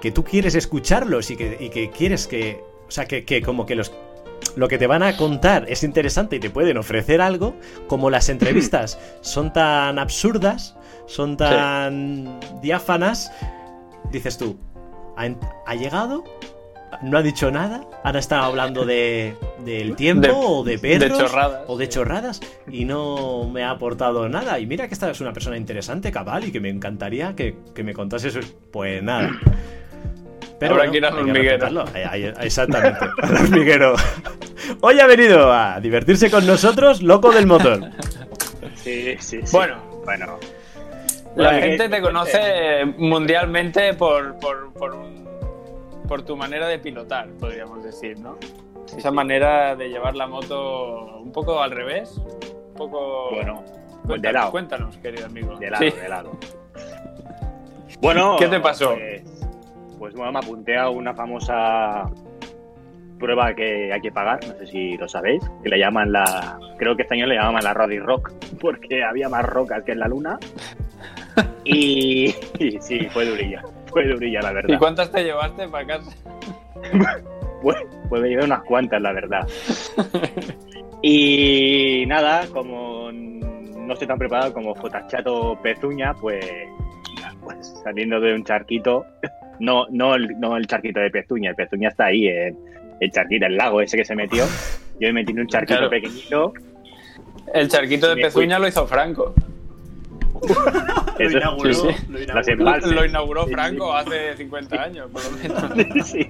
que tú quieres escucharlos y que, y que quieres que. O sea, que, que como que los. Lo que te van a contar es interesante y te pueden ofrecer algo, como las entrevistas son tan absurdas, son tan diáfanas, dices tú, ¿ha, llegado? ¿No ha dicho nada? ¿Han estado hablando de, del tiempo De- o de de perros? chorradas. o de chorradas y no me ha aportado nada. Y mira que esta es una persona interesante, cabal, y que me encantaría que, que me contase eso. Pues nada. Que ir al hay hormiguero. exactamente, al hormiguero. Hoy ha venido a divertirse con nosotros, loco del motor. Sí, sí, sí. Bueno, Bueno, la Bueno, gente te conoce mundialmente por, por, por, un- por tu manera de pilotar, podríamos decir, ¿no? Esa manera de llevar la moto un poco al revés, un poco... bueno, pues de cuéntanos, lado. cuéntanos, querido amigo. De lado, Sí. de lado. Bueno, ¿Qué te pasó? Pues, pues, bueno, me apunté a una famosa prueba que hay que pagar, no sé si lo sabéis, que le llaman la, creo que este año le llamaban la Roddy Rock, porque había más rocas que en la luna. Y, y sí, fue durilla, fue durilla la ¿Y verdad. cuántas te llevaste para casa? Pues, pues me llevé unas cuantas, la verdad. Y nada, como no estoy tan preparado como Jotachato Pezuña, pues, pues saliendo de un charquito, no, no, el, no el charquito de Pezuña, el Pezuña está ahí, en el charquito, el lago ese que se metió. Yo me metí en un charquito Claro. pequeñito. El charquito de pezuña lo hizo Franco. Eso- inauguró, sí, sí. lo inauguró. Lo inauguró Sí, sí. Franco hace 50 años, por lo menos. Sí.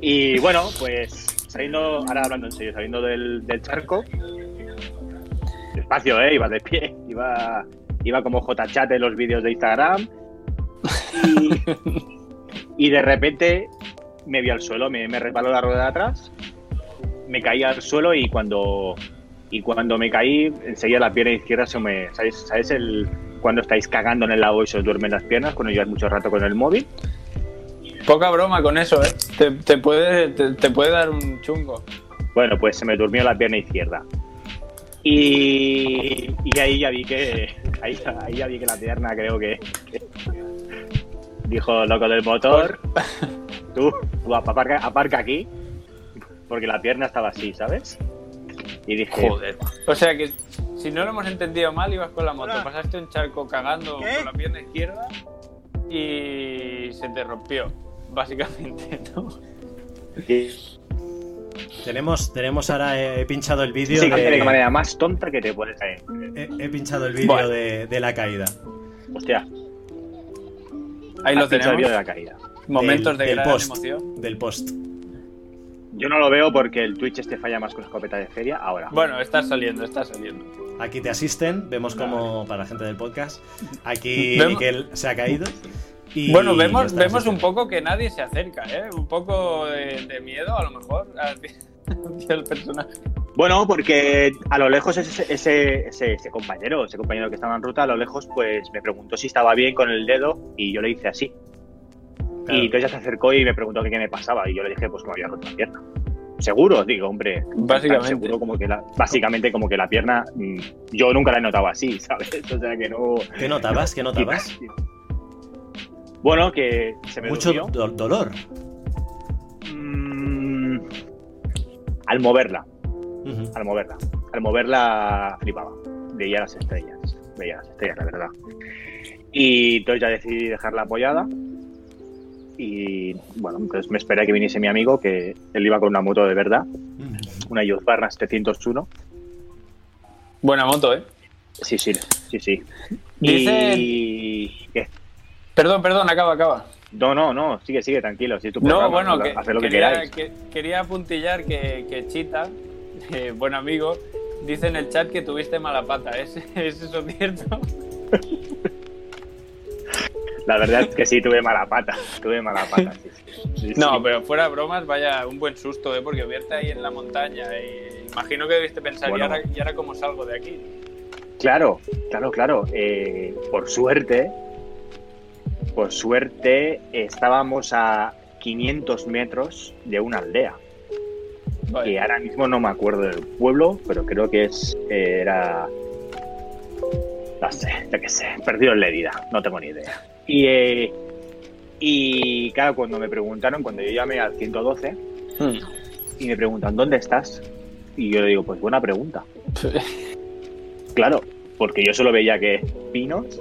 Y bueno, pues saliendo, ahora hablando en serio, saliendo del, del charco, despacio, ¿eh? Iba de pie, iba, iba como JChat en los vídeos de Instagram. Y, y de repente me vi al suelo, me, me resbaló la rueda de atrás, me caí al suelo y cuando, y cuando me caí, enseguida la pierna izquierda se me. ¿Sabes, ¿sabes el, cuando estáis cagando en el lago y se os duermen las piernas? Cuando llevas mucho rato con el móvil. Poca broma con eso, ¿eh? Te, te puede, te, te puede dar un chungo. Bueno, pues se me durmió la pierna izquierda. Y, y ahí ya vi que. Ahí, ahí ya vi que la pierna creo que. que dijo loco del motor. Tú, tú aparca, aparca aquí. Porque la pierna estaba así, ¿sabes? Y dije. O sea que, si no lo hemos entendido mal, ibas con la moto, pasaste un charco cagando con la pierna izquierda y se te rompió, básicamente, ¿no? Sí, Tenemos, tenemos ahora, eh, he pinchado el vídeo sí, de la de, manera más tonta que te puedes caer. he, he pinchado el vídeo Bueno. de, de la caída. Hostia, Ahí has lo el tenemos. vídeo de la caída. Momentos Del- de del gran post. emoción. Del post. Yo no lo veo porque el Twitch este falla más con escopeta de feria. Ahora. Bueno, está saliendo, está saliendo. Aquí te asisten, vemos como, para la gente del podcast, aquí Miquel se ha caído. Y Bueno, vemos, vemos un poco que nadie se acerca, ¿eh? Un poco de, de miedo, a lo mejor, el personaje. Bueno, porque a lo lejos ese, ese, ese, ese compañero, ese compañero que estaba en ruta, a lo lejos, pues me preguntó si estaba bien con el dedo y yo le hice así. Claro. Y entonces ya se acercó y me preguntó que qué me pasaba y yo le dije pues que me había roto la pierna. seguro, digo, hombre. Básicamente. seguro como que la, básicamente como que la pierna, mm, yo nunca la he notado así, ¿sabes? O sea que no. ¿Qué notabas? ¿Qué notabas? Bueno, que se me Mucho do- dolor. Mm, al moverla, al moverla. Al moverla flipaba. Veía las estrellas. Veía las estrellas, la verdad. Y entonces ya decidí dejarla apoyada. Y bueno, entonces me esperé a que viniese mi amigo, que él iba con una moto de verdad, una Youth Barnas 701. Buena moto, ¿eh? Sí, sí, sí, sí. Dice- Y... ¿qué? Perdón, perdón, acaba, acaba. No, no, no, sigue, sigue, tranquilo. Si tu No, programa, bueno, que, haced lo que quería, queráis. que- quería apuntillar que, que Chita, eh, buen amigo, dice en el chat que tuviste mala pata. ¿Es, ¿es eso cierto? La verdad es que sí, tuve mala pata. Tuve mala pata, sí, No, sí. pero fuera bromas, vaya, un buen susto, ¿eh? Porque verte ahí en la montaña y imagino que debiste pensar, Bueno. ¿y, ahora, y ahora cómo salgo de aquí? Claro, claro, claro. Eh, por suerte, por suerte, estábamos a 500 metros de una aldea. Vale. Que ahora mismo no me acuerdo del pueblo, pero creo que es eh, era. No sé, yo qué sé, perdido en la vida, no tengo ni idea. Y, eh, y claro, cuando me preguntaron, cuando yo llamé al 112 Hmm. y me preguntan, ¿dónde estás? Y yo le digo, pues buena pregunta. Claro, porque yo solo veía que pinos,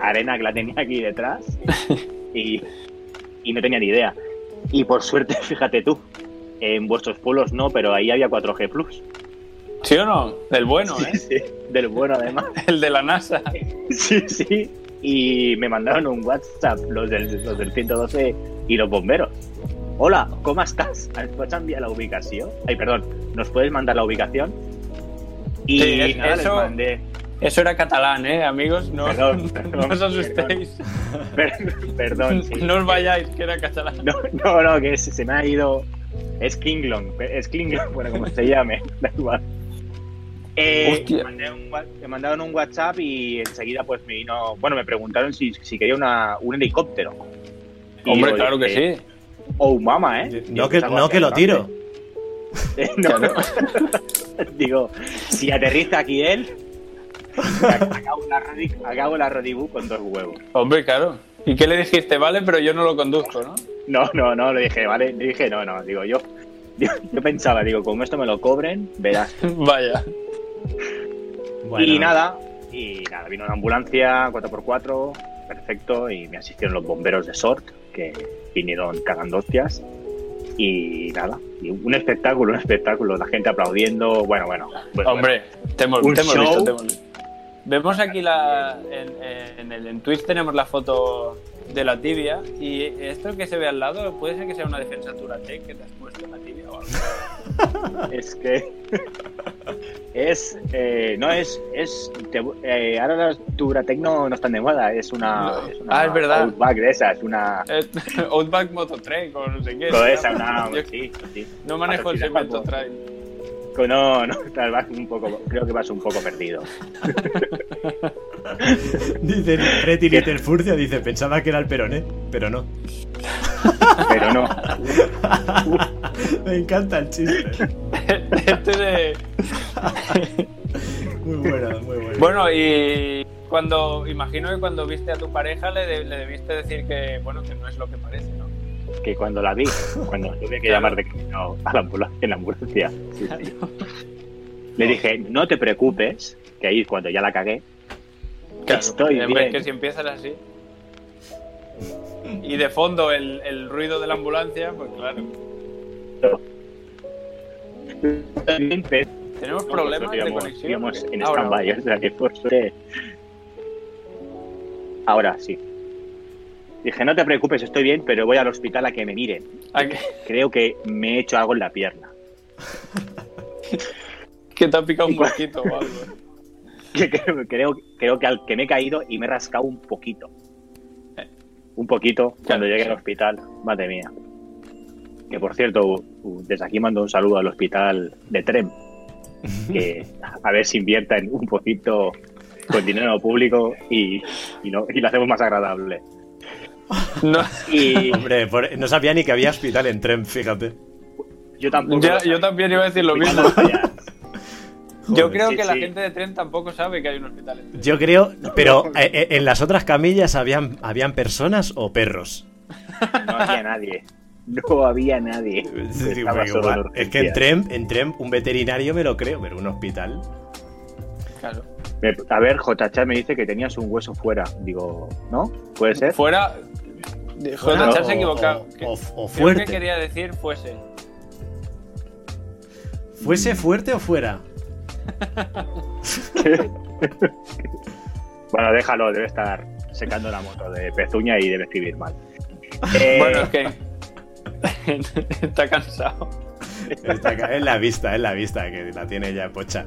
arena que la tenía aquí detrás y, y no tenía ni idea. Y por suerte, fíjate tú, en vuestros pueblos no, pero ahí había 4G Plus. ¿Sí o no? Del bueno, ¿eh? Sí, del bueno además. El de la NASA. Sí, sí. Y me mandaron un WhatsApp los del, los del 112 y los bomberos. Hola, ¿cómo estás? ¿Nos puedes enviar la ubicación? Ay, perdón, ¿nos puedes mandar la ubicación? Y Sí, es- nada, les eso- mandé. Eso era catalán, ¿eh, amigos? No, Perdón, no perdón, os asustéis. Per- perdón, sí. No os vayáis, que era catalán. No, no, no, que se, se me ha ido. Es Klingon, es Klingon, bueno, como se llame, da igual. Eh, Hostia. me, mandé un wa- me mandaron un WhatsApp y enseguida pues me vino, bueno, me preguntaron si, si quería una, un helicóptero. Y Hombre, digo, claro que eh, sí. Oh, mama, ¿eh? No Digo, que, algo no que lo tiro. Eh, no. Digo, si aterriza aquí él, acabo la, rodi- acabo la Rodibu con dos huevos. Hombre, claro. ¿Y qué le dijiste? Vale, pero yo no lo conduzco, ¿no? No, no, no, le dije, vale, le dije, no, no, digo, yo, yo, yo pensaba, digo, como esto me lo cobren, verás. Vaya. Bueno, Y nada, y nada, vino una ambulancia 4x4, perfecto, y me asistieron los bomberos de SORT, que vinieron cagando hostias. Y nada, y un espectáculo, un espectáculo, la gente aplaudiendo, bueno, bueno. pues Hombre, te hemos, Un te hemos show. visto, te hemos visto. Vemos aquí la. En, en, el, en Twitch tenemos la foto de la tibia. Y esto que se ve al lado, puede ser que sea una defensa Turatec que te has puesto en la tibia bueno, es que es, eh, no es, es, te- eh, ahora las Turatec no, están de moda, es una, No. es una Ah, es verdad. Outback de esas, una, Outback Mototrail o no sé qué. esa, una, Yo sí, sí. no manejo el segmento trail. No, no, tal vez un poco, creo que vas un poco perdido. Dice Pretty Little Furcia, dice, pensaba que era el peroné, pero no. Pero no. Me encanta el chiste. Este de. Muy bueno, muy bueno. Bueno, y cuando. Imagino que cuando viste a tu pareja le, de- le debiste decir que, bueno, que no es lo que parece, ¿no? Que cuando la vi, cuando tuve que llamar de camino a la ambulancia, en la ambulancia, sí, sí. le dije, no te preocupes, que ahí cuando ya la cagué, Claro, estoy bien. que si empiezas así. Y de fondo el, el ruido de la ambulancia, pues claro. Tenemos no, problemas de digamos, conexión. digamos, en Ahora, stand-by, o sea que por suerte- Ahora sí. Dije, no te preocupes, estoy bien, pero voy al hospital a que me miren. Creo que me he hecho algo en la pierna. que te ha picado un mosquito o algo. Creo, creo, creo que al que me he caído y me he rascado un poquito. Un poquito cuando llegué al hospital, madre mía. Que por cierto, desde aquí mando un saludo al hospital de Trem. Que a ver si inviertan un poquito con dinero público y, y, no, y lo hacemos más agradable. No, Y Hombre, por- no sabía ni que había hospital en tren, fíjate. Yo tampoco. Ya- yo sabía. también iba a decir lo mismo. Yo creo Sí, que la sí. gente de tren tampoco sabe que hay un hospital en tren. Yo creo, pero eh, eh, en las otras camillas habían, habían personas o perros. No había nadie. No había nadie. Sí, es que en tren, en tren un veterinario me lo creo, pero un hospital. Claro. A ver, JChat me dice que tenías un hueso fuera. Digo, ¿no? ¿Puede ser? Fuera. Se ha o- equivocado. o- creo fuerte. que quería decir fuese. ¿Fuese fuerte o fuera? Bueno, déjalo, debe estar secando la moto de pezuña y debe escribir mal. Eh, Bueno, es que. Está cansado. Está la vista, es la vista que la tiene ya pocha.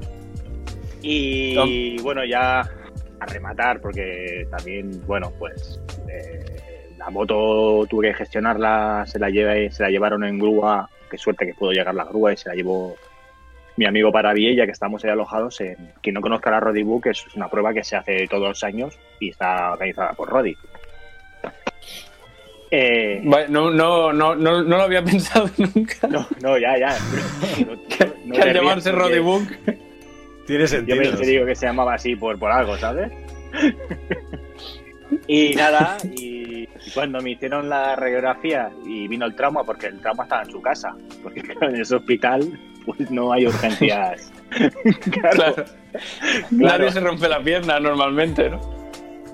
Y bueno, ya a rematar, porque también, bueno, pues eh, la moto tuve que gestionarla, se la, lleve- se la llevaron en grúa, qué suerte que pudo llegar la grúa y se la llevó mi amigo para Viella, que estamos ahí alojados en, quien no conozca la Rodi Book, es una prueba que se hace todos los años y está organizada por Rodi. Eh, Vale, No, no, no, no, no lo había pensado nunca. no, no, ya, ya. No, no- no que al llamarse porque- Roddy Book. Tiene Yo sentido. me te digo que se llamaba así por, por algo, ¿sabes? y nada, y cuando me hicieron la radiografía y vino el trauma, porque el trauma estaba en su casa, porque claro, en ese hospital pues no hay urgencias. claro, Claro. Nadie se rompe la pierna normalmente, ¿no?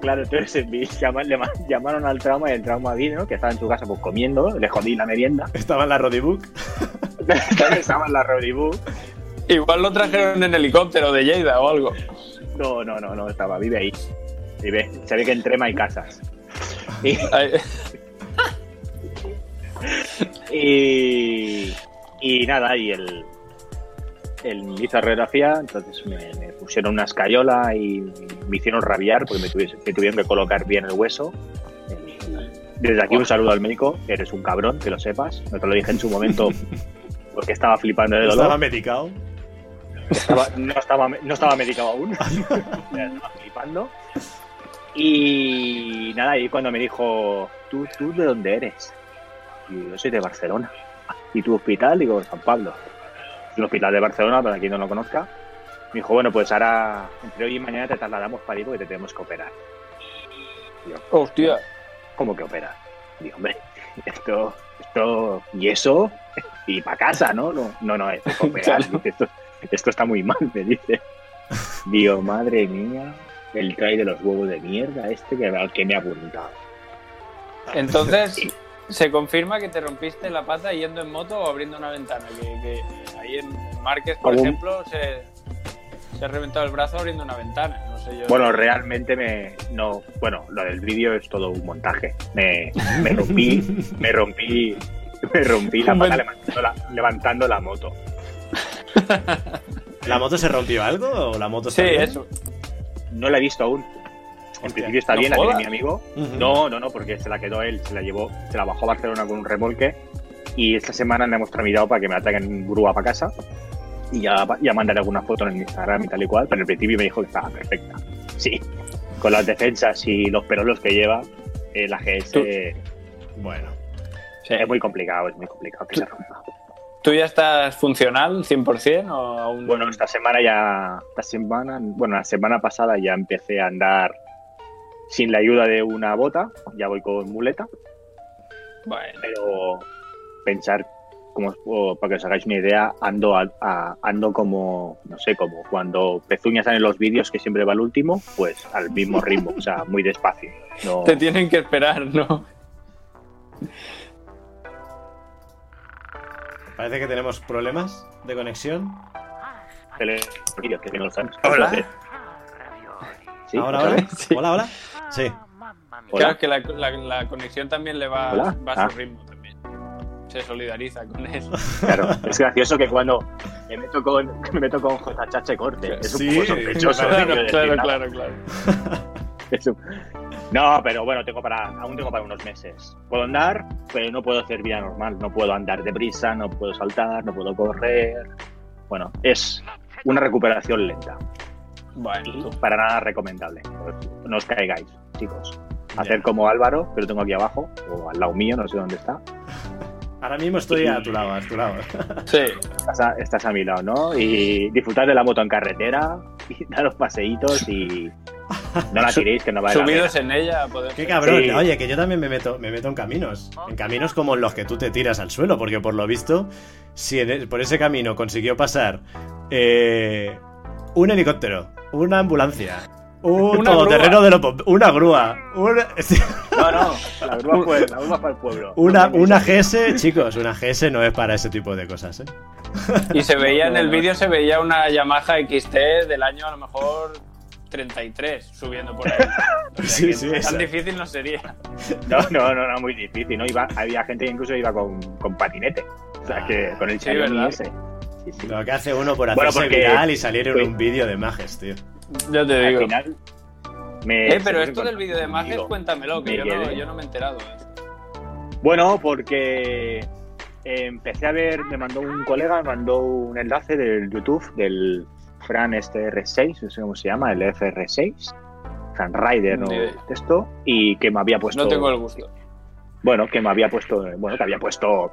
claro, entonces vi- llama- le ma- llamaron al trauma y el trauma vino, que estaba en su casa pues comiendo, le jodí la merienda, Estaba en la Rodibook. estaba en la Rodibu. Igual lo trajeron en helicóptero de Lleida o algo. No, no, no, no, estaba, vive ahí. Vive, se ve que en Trema hay casas. Y, Y, y nada, y el, el me hizo radiografía, entonces me, me pusieron una escayola y me hicieron rabiar porque me, tuviese- me tuvieron que colocar bien el hueso. Desde aquí un saludo al médico, eres un cabrón, que lo sepas. No te lo dije en su momento porque estaba flipando de Estaba dolor. medicado. Estaba- no, estaba, no estaba medicado aún. estaba flipando. Y nada, y cuando me dijo, ¿tú, tú de dónde eres? Y yo soy de Barcelona. ¿Y tu hospital? Digo, San Pablo. El hospital de Barcelona, para quien no lo conozca. Me dijo, bueno, pues ahora, entre hoy y mañana te trasladamos para ahí porque te tenemos que operar. Yo, hostia. ¿cómo que operar? Digo, hombre, esto, esto, y eso, y para casa, ¿no? No, no, no, esto es operar. Claro. Dice, Esto, esto está muy mal, me dice. Digo, madre mía, el tray de los huevos de mierda este que, al que me ha apuntado. Entonces, ¿se confirma que te rompiste la pata yendo en moto o abriendo una ventana? Que, que ahí en Márquez, por Algún- ejemplo, se, se ha reventado el brazo abriendo una ventana. No sé yo. Bueno, realmente me. No, bueno, lo del vídeo es todo un montaje. Me, me rompí, me rompí, me rompí la pata levantando la, levantando la moto. ¿La moto se rompió algo o la moto sí, eso. No la he visto aún. En Hostia. principio está No bien, la tiene mi amigo. No, no, no, porque se la quedó él, se la llevó, se la bajó a Barcelona con un remolque y esta semana le hemos tramitado para que me la traigan en grúa para casa y ya, ya mandaré algunas fotos en Instagram y tal y cual, pero en principio me dijo que estaba perfecta. Sí, con las defensas y los perolos que lleva, eh, la GS Tú- Bueno. Sí. es muy complicado, es muy complicado que se rompa. ¿Tú ya estás funcional 100% o aún Bueno, esta semana ya, esta semana, bueno, la semana pasada ya empecé a andar sin la ayuda de una bota, ya voy con muleta, Bueno, pero pensar como para que os hagáis una idea ando a- a- ando como no sé como cuando Pezuña sale en los vídeos que siempre va al último pues al mismo ritmo o sea muy despacio no te tienen que esperar, ¿no? Parece que tenemos problemas de conexión. Hola. Sí, ahora, ¿lo ahora. Sí. Hola, hola. Sí. Claro que la, la- la conexión también le va, a Ah. su ritmo también. Se solidariza con él. Claro, es gracioso que cuando me meto con me meto con JHH corte es un Sí, poco sospechoso claro, claro, nada. claro, claro. No, pero bueno, tengo para, aún tengo para unos meses. Puedo andar, pero no puedo hacer vida normal. No puedo andar deprisa, no puedo saltar, no puedo correr. Bueno, es una recuperación lenta Bueno, para nada recomendable. No os caigáis, chicos. Hacer como Álvaro, que lo tengo aquí abajo, o al lado mío, no sé dónde está. Ahora mismo estoy a tu lado, a tu lado. Sí. Estás a, estás a mi lado, ¿no? Y disfrutar de la moto en carretera, y dar los paseitos y no la tiréis que no vale la. Subidos en ella, poder. Qué cabrón. Sí. Oye, que yo también me meto, me meto en caminos. En caminos como en los que tú te tiras al suelo, porque por lo visto, si en e- por ese camino consiguió pasar eh, un helicóptero, una ambulancia, un Una todoterreno de los bom- una grúa, una, No, no, la grúa fue, la grúa fue al pueblo. una. GS, chicos, una GS no es para ese tipo de cosas, ¿eh? Y se veía en el vídeo, se veía una Yamaha XT del año a lo mejor 33 subiendo por ahí. O sea Sí, sí, tan esa. difícil no sería. No, no, no, no, muy difícil, ¿no? Iba, había gente que incluso iba con, con patinete. O sea, que con el Sí, Xiaomi ese. Sí, sí. Lo que hace uno por Bueno, hacerse porque- viral y salir en pues- un vídeo de Majes, tío. Ya te Al digo. final. Me Eh, pero esto del vídeo de Majes, cuéntamelo, que yo no, quedé. yo no me he enterado. eh. Bueno, porque eh, empecé a ver, me mandó un colega, me mandó un enlace del YouTube del Fran este R6, no sé cómo se llama, el FR6, Fran Rider, ¿no? Esto, y que me había puesto. No tengo el gusto. Bueno, que me había puesto, bueno, que había puesto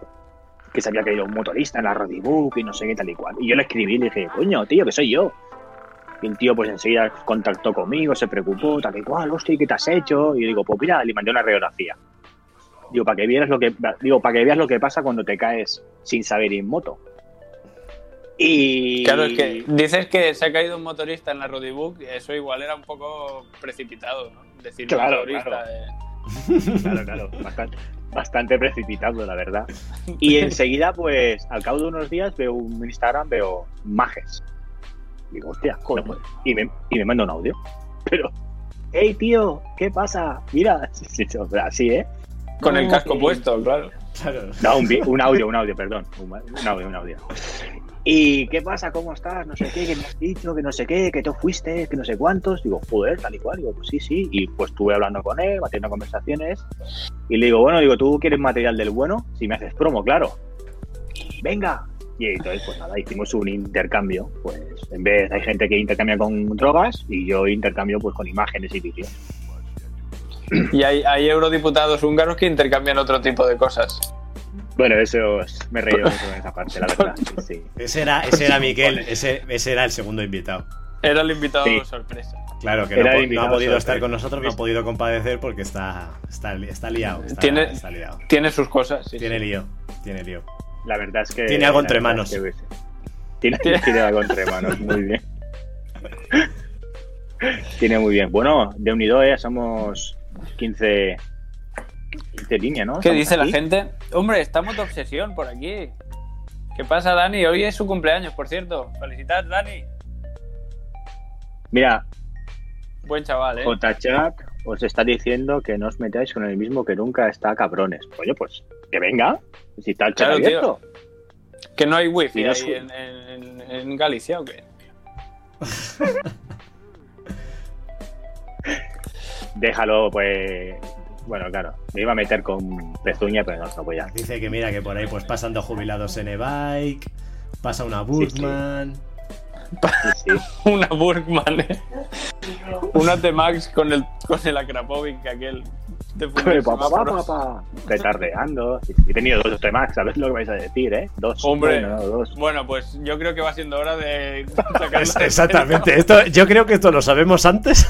que se había caído un motorista en la Rodybook y no sé qué tal y cual. Y yo le escribí y le dije, coño, tío, que soy yo. Y el tío pues enseguida contactó conmigo, se preocupó, tal y cual, hostia, ¿qué te has hecho? Y yo digo, pues mira, le mandé una radiografía. Digo, para que vieras lo que digo, para que veas lo que pasa cuando te caes sin saber ir en moto. Y Claro, es que dices que se ha caído un motorista en la Rodybook, eso igual era un poco precipitado, ¿no? Decir Claro, motorista. claro. eh. Claro, claro, bastante, bastante precipitado, la verdad. Y enseguida, pues, al cabo de unos días, veo un Instagram, veo majes. Digo, hostia, no y, me, y me manda un audio. Pero, hey, tío, ¿qué pasa? Mira, así, ¿eh? Con el casco que- puesto, claro. Claro. No, un, audio, un audio, perdón. Un, un audio, un audio. ¿Y qué pasa? ¿Cómo estás? No sé qué, que me has dicho, que no sé qué, que tú fuiste, que no sé cuántos. Digo, joder, tal y cual. Digo, pues sí, sí. Y pues estuve hablando con él, manteniendo conversaciones. Y le digo, bueno, digo, ¿tú quieres material del bueno? Si me haces promo, claro. Venga. Y entonces, pues nada, hicimos un intercambio. Pues en vez, hay gente que intercambia con drogas y yo intercambio pues con imágenes y vídeos. Y hay, hay eurodiputados húngaros que intercambian otro tipo de cosas. Bueno, eso es- me he reído mucho en esa parte, la verdad. Sí, sí. Ese era, ese era Miquel, ese, ese era el segundo invitado. Era el invitado Sí. sorpresa. Claro, que no, Era ha podido sorpresa. estar con nosotros, no ha podido compadecer porque está, está, está liado. Está, Tiene- está liado. Tiene sus cosas, sí. Tiene lío, tiene lío. La verdad es que. Tiene algo entre manos. es que- Tiene, tiene algo entre manos, muy bien. Tiene muy bien. Bueno, de unido ya somos 15, 15 líneas, ¿no? ¿Qué Estamos dice la gente? Hombre, estamos de obsesión por aquí. ¿Qué pasa, Dani? Hoy es su cumpleaños, por cierto. Felicidad, Dani. Mira, Buen chaval, ¿eh? JChat os está diciendo que no os metáis con el mismo que nunca está cabrones. Oye, pues que venga. Si está el chat Claro, tío. abierto. Que no hay wifi no en, en- en Galicia, ¿o qué? Déjalo, pues. Bueno, claro. Me iba a meter con pezuña, pero no, no voy a. Dice que mira que por ahí pues pasan dos jubilados en e-bike, pasa una sí. Burman. Sí, sí. Una Burgman, ¿eh? Una T-Max con el, con el Akrapovic, aquel de fundir Pa, pa, pa, semáforos. pa, pa. Retardeando. He tenido dos T-Max, ¿sabes lo que vais a decir, eh? Dos. Hombre. Bueno, no, dos. Bueno, pues yo creo que va siendo hora de sacarlo Es- de exactamente. Esto, yo creo que esto lo sabemos antes.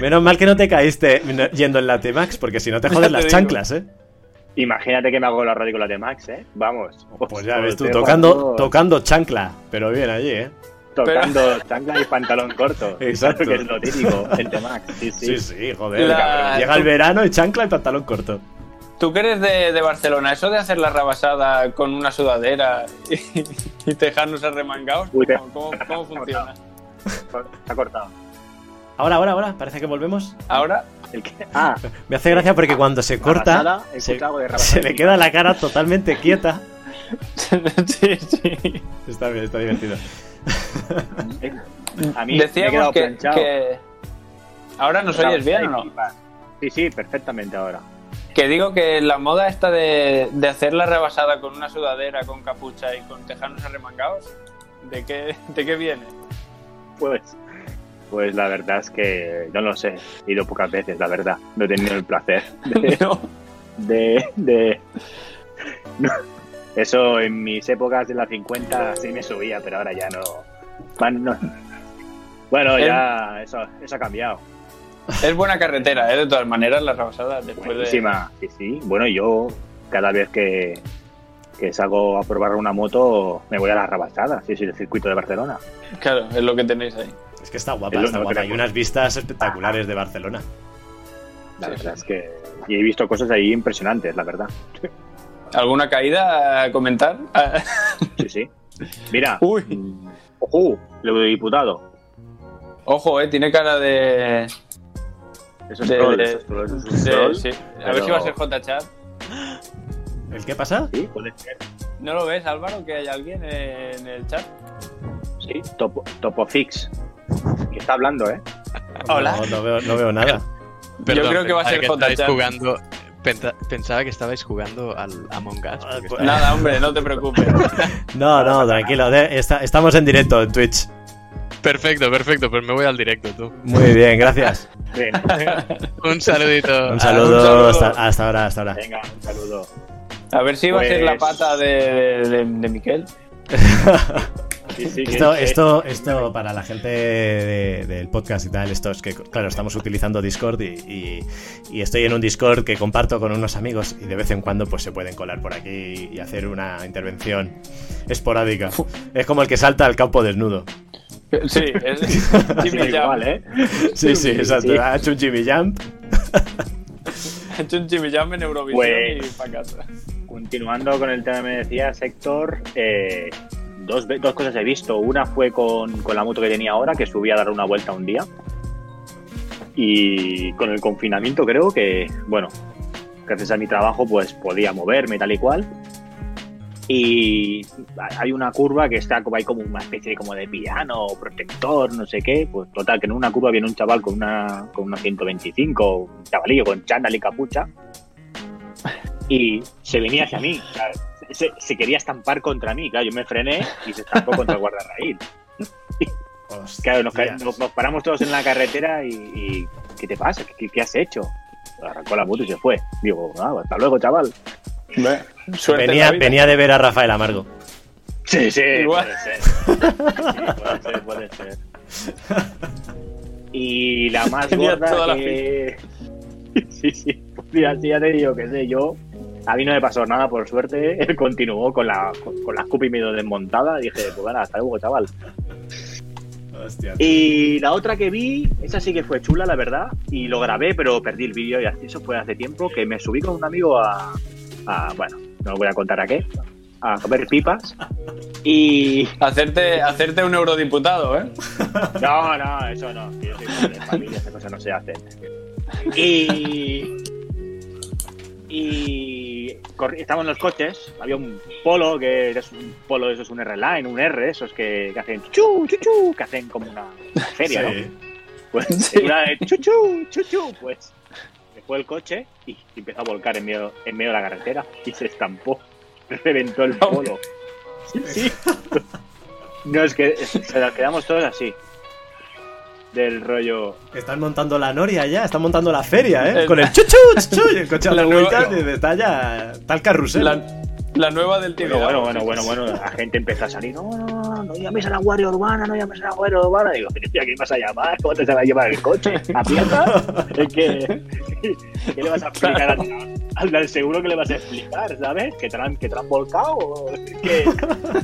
Menos mal que no te caíste yendo en la T-Max, porque si no te joden te las digo. chanclas, ¿eh? Imagínate que me hago la radio con la T-Max, ¿eh? Vamos. Pues ya ves tú, tocando, tocando chancla, pero bien allí, ¿eh? Tocando chancla y pantalón corto. Exacto. Que es lo típico, el T-Max. Sí, sí. Sí, sí, joder. La-. Llega el verano y chancla y pantalón corto. Tú que eres de, de Barcelona, eso de hacer la rabasada con una sudadera y, y dejarnos arremangados, Uy, te- ¿cómo, cómo, cómo funciona? Se ha cortado. Ahora, ahora, ahora, parece que volvemos. Ahora, ¿El qué? Ah, Me hace gracia porque cuando se corta, Rabasada, se, de le queda la cara totalmente quieta. sí, sí. Está bien, está divertido. a mí me he Decíamos que, que- ¿Ahora nos oyes bien o no? Sí, sí, perfectamente ahora. Que digo que la moda esta de, de hacer la rebasada con una sudadera, con capucha y con tejanos arremangados, ¿de qué, ¿de qué viene? Pues, pues la verdad es que no lo sé. He ido pocas veces, la verdad. No he tenido el placer de, No. de... de... no, eso en mis épocas de las 50 sí me subía, pero ahora ya no... Man, no. Bueno, ya eso, eso ha cambiado. Es buena carretera, ¿eh? De todas maneras, las rebasadas después de... Buenísima, sí, sí. Bueno, yo cada vez que, que salgo a probar una moto me voy a la rabasada, sí, sí, el circuito de Barcelona. Claro, es lo que tenéis ahí. Es que está guapa, está guapa. Hay unas vistas espectaculares de Barcelona. La Sí, verdad es que y he visto cosas ahí impresionantes, la verdad. ¿Alguna caída a comentar? Sí, sí. Mira, Uy. mm, ojo, lo de diputado. Ojo, eh, tiene cara de... Eso es De- troll, de- eso es troll, eso es un de- troll. sí. A pero- ver si va a ser J-Chat. ¿El qué pasa? Sí, puede ser. ¿No lo ves, Álvaro, que hay alguien en el chat? Sí, Topo, Topofix. Que está hablando, ¿eh? Hola. No, no veo, no veo nada. Yo creo que va a ser J-Chat. jugando pensa- Pensaba que estabais jugando al Among Us. Ah, pues- Nada, hombre, no te preocupes. No, no, tranquilo. está- estamos en directo en Twitch. Perfecto, perfecto, pues me voy al directo tú. Muy bien, gracias. Bien. Un saludito. Un saludo, un saludo. Hasta, hasta ahora, hasta ahora. Venga, un saludo. A ver si va a ser la Pues- pata de, de, de- de Miquel. Sí, sí, que- Esto, que- esto, esto para la gente de- del podcast y tal, esto es que, claro, estamos utilizando Discord y, y- y estoy en un Discord que comparto con unos amigos y de vez en cuando pues se pueden colar por aquí y hacer una intervención esporádica. Es como el que salta al campo desnudo. Sí, es Jimmy igual, Jam. ¿eh? Sí, sí, exacto. sí. Ha hecho un Jimmy Jump. Ha hecho un Jimmy Jam en Eurovisión Pues- y para casa. Continuando con el tema que me decías, Héctor, eh, dos, dos cosas he visto. Una fue con, con la moto que tenía ahora, que subí a dar una vuelta un día. Y con el confinamiento creo que, bueno, gracias a mi trabajo pues podía moverme tal y cual. Y hay una curva que está como hay como una especie de, como de piano, protector, no sé qué. Pues total, que en una curva viene un chaval con una, con una 125, un chavalillo con chándal y capucha y se venía hacia mí. sea, se, se quería estampar contra mí. Claro, yo me frené y se estampó contra el guardarraíl. Claro, nos, nos- nos paramos todos en la carretera y, y, ¿qué te pasa? ¿Qué, qué has hecho? Arrancó la moto y se fue. Digo, ah, hasta luego, chaval. Venía, venía de ver a Rafael Amargo. Sí, sí, Igual. puede ser. Sí, puede ser, puede ser. Y la más Tenía gorda la que... Sí, sí, pues mira, sí, ya te digo que sé, yo... A mí no me pasó nada, por suerte. Él continuó con la, con, con la Scoopy medio desmontada. Dije, pues bueno, hasta luego, chaval. Hostia. Y la otra que vi, esa sí que fue chula, la verdad. Y lo grabé, pero perdí el vídeo y así eso fue hace tiempo. Que me subí con un amigo a. a- bueno, no os voy a contar a qué. A comer pipas. Y. Hacerte, hacerte un eurodiputado, ¿eh? No, no, eso no. Yo soy de familia, esas cosas no se hacen. Y. Y. Estábamos en los coches. Había un polo, que es un polo, eso es un R-Line, un R, esos que, que hacen chuchu, chuchu, que hacen como una, feria, ¿no? Sí. Pues Sí. una de chuchu, chuchu, pues se fue el coche y empezó a volcar en medio, en medio de la carretera y se estampó. Reventó el polo. Sí, sí. No, es que se nos quedamos todos así. Del rollo. Están montando la noria ya, están montando la feria, ¿eh? El- Con el chuchu, chuchu, y el coche a la vuelta y está ya. El carrusel. La, la nueva del Bueno, Tibidabo. bueno, bueno, bueno, bueno. La gente empezó a salir. No, no, no, no llames a la guardia urbana, no llames a la guardia urbana. Digo, pero ¿a quién vas a llamar? ¿Cómo te se va a llevar el coche? ¿A pieza? Es que. ¿Qué le vas a explicar al, al seguro que le vas a explicar, ¿sabes? ¿Que te han, que te han volcado?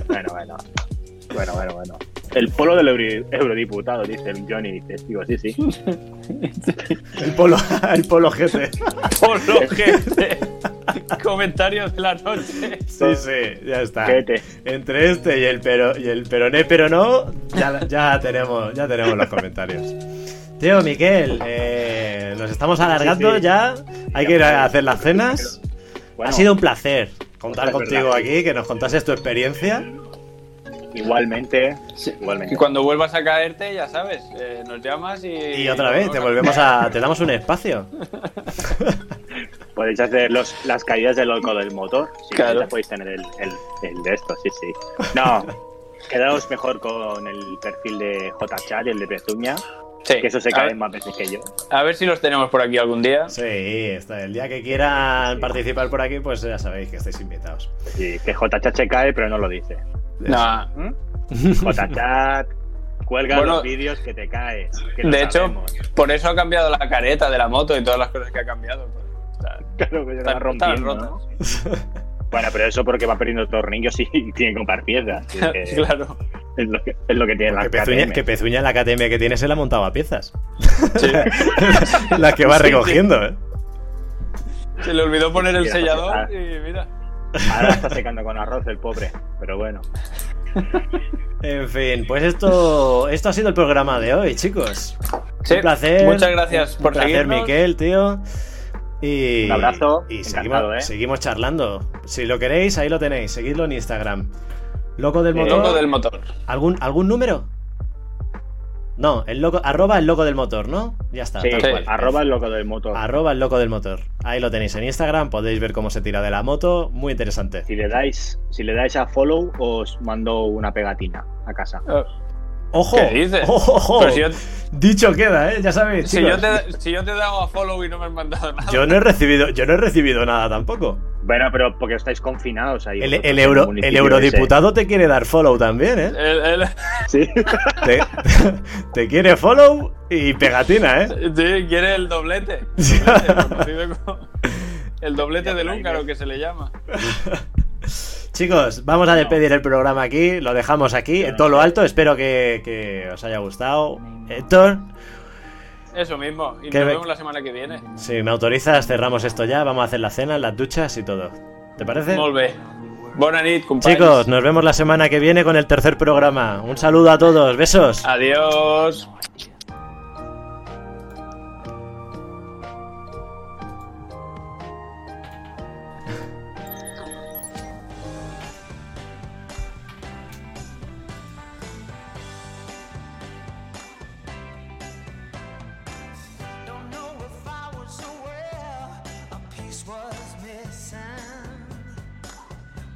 Bueno, bueno. Bueno, bueno, bueno. El polo del euro- eurodiputado, dice el Johnny. Dice, digo, sí, sí. El polo, el polo GT. Por lo gente. Comentarios de la noche. Sí, sí, ya está. Entre este y el pero y el peroné, pero no, ya, ya tenemos, ya tenemos los comentarios. Tío, Miquel, eh, nos estamos alargando Sí, sí. ya. Hay que ir a hacer las cenas. Bueno, ha sido un placer contar contigo verdad. aquí, que nos contases tu experiencia. Igualmente. Igualmente. Y cuando vuelvas a caerte, ya sabes, eh, nos llamas y. Y otra vez, te volvemos a. Te damos un espacio. Podéis hacer los, las caídas del loco del motor. Si Claro. ya podéis tener el, el, el de esto, sí, sí. No, quedaos mejor con el perfil de JChat y el de Pezuña. Sí. Que eso se A cae ver- más veces que yo. A ver si los tenemos por aquí algún día. Sí, está. el día que quieran participar por aquí, pues ya sabéis que estáis invitados. Sí, que JChat cae, pero no lo dice. No, JChat cuelga Bueno, los vídeos que te caes. que de hecho, sabemos. por eso ha cambiado la careta de la moto y todas las cosas que ha cambiado. pues, está- Claro, que están- va rompiendo. Bueno, pero eso porque va perdiendo tornillos y tiene que comprar piezas. Que claro. es lo que, es lo que tiene la Que Pezuña, KTM. que Pezuña la KTM que tiene se la ha montado a piezas. Sí. la que va Sí, recogiendo, ¿eh? Se le olvidó poner el sellador pues, y mira. Ahora está secando con arroz el pobre. Pero bueno. En fin, pues esto, esto ha sido el programa de hoy, chicos. Sí, un placer. Muchas gracias un por placer, seguirnos. Miquel, tío. Y, Un abrazo, Y seguimos, ¿eh? seguimos charlando. Si lo queréis, ahí lo tenéis. Seguidlo en Instagram. Loco del motor. Loco del motor. ¿Algún, ¿Algún número? No, el loco, arroba el loco del motor, ¿no? Ya está. Sí, tal sí. cual. arroba el loco del motor. Arroba el loco del motor. Ahí lo tenéis en Instagram, podéis ver cómo se tira de la moto, muy interesante. Si le dais, si le dais a follow, os mando una pegatina a casa. ¡Ojo! ¿Qué dices? ¡Ojo! ojo! Pero si yo, Dicho queda, ¿eh? Ya sabéis, si, yo te, si yo te he dado a follow y no me has mandado nada. Yo no he recibido, yo no he recibido nada tampoco. Bueno, pero porque estáis confinados ahí. El, el el euro, el eurodiputado te quiere dar follow también, ¿eh? El, el-. Sí. Te, te quiere follow y pegatina, ¿eh? sí, quiere el doblete. Doblete, conocido como- el doblete del húngaro que se le llama. Chicos, vamos a despedir el programa aquí, lo dejamos aquí, en todo lo alto, espero que, que os haya gustado. Héctor, Eso mismo. Y Que nos ve- vemos la semana que viene. si me autorizas, cerramos esto ya, vamos a hacer la cena, las duchas y todo. ¿Te parece? Molt bé. Bona nit. Chicos, nos vemos la semana que viene con el tercer programa. Un saludo a todos, besos. Adiós.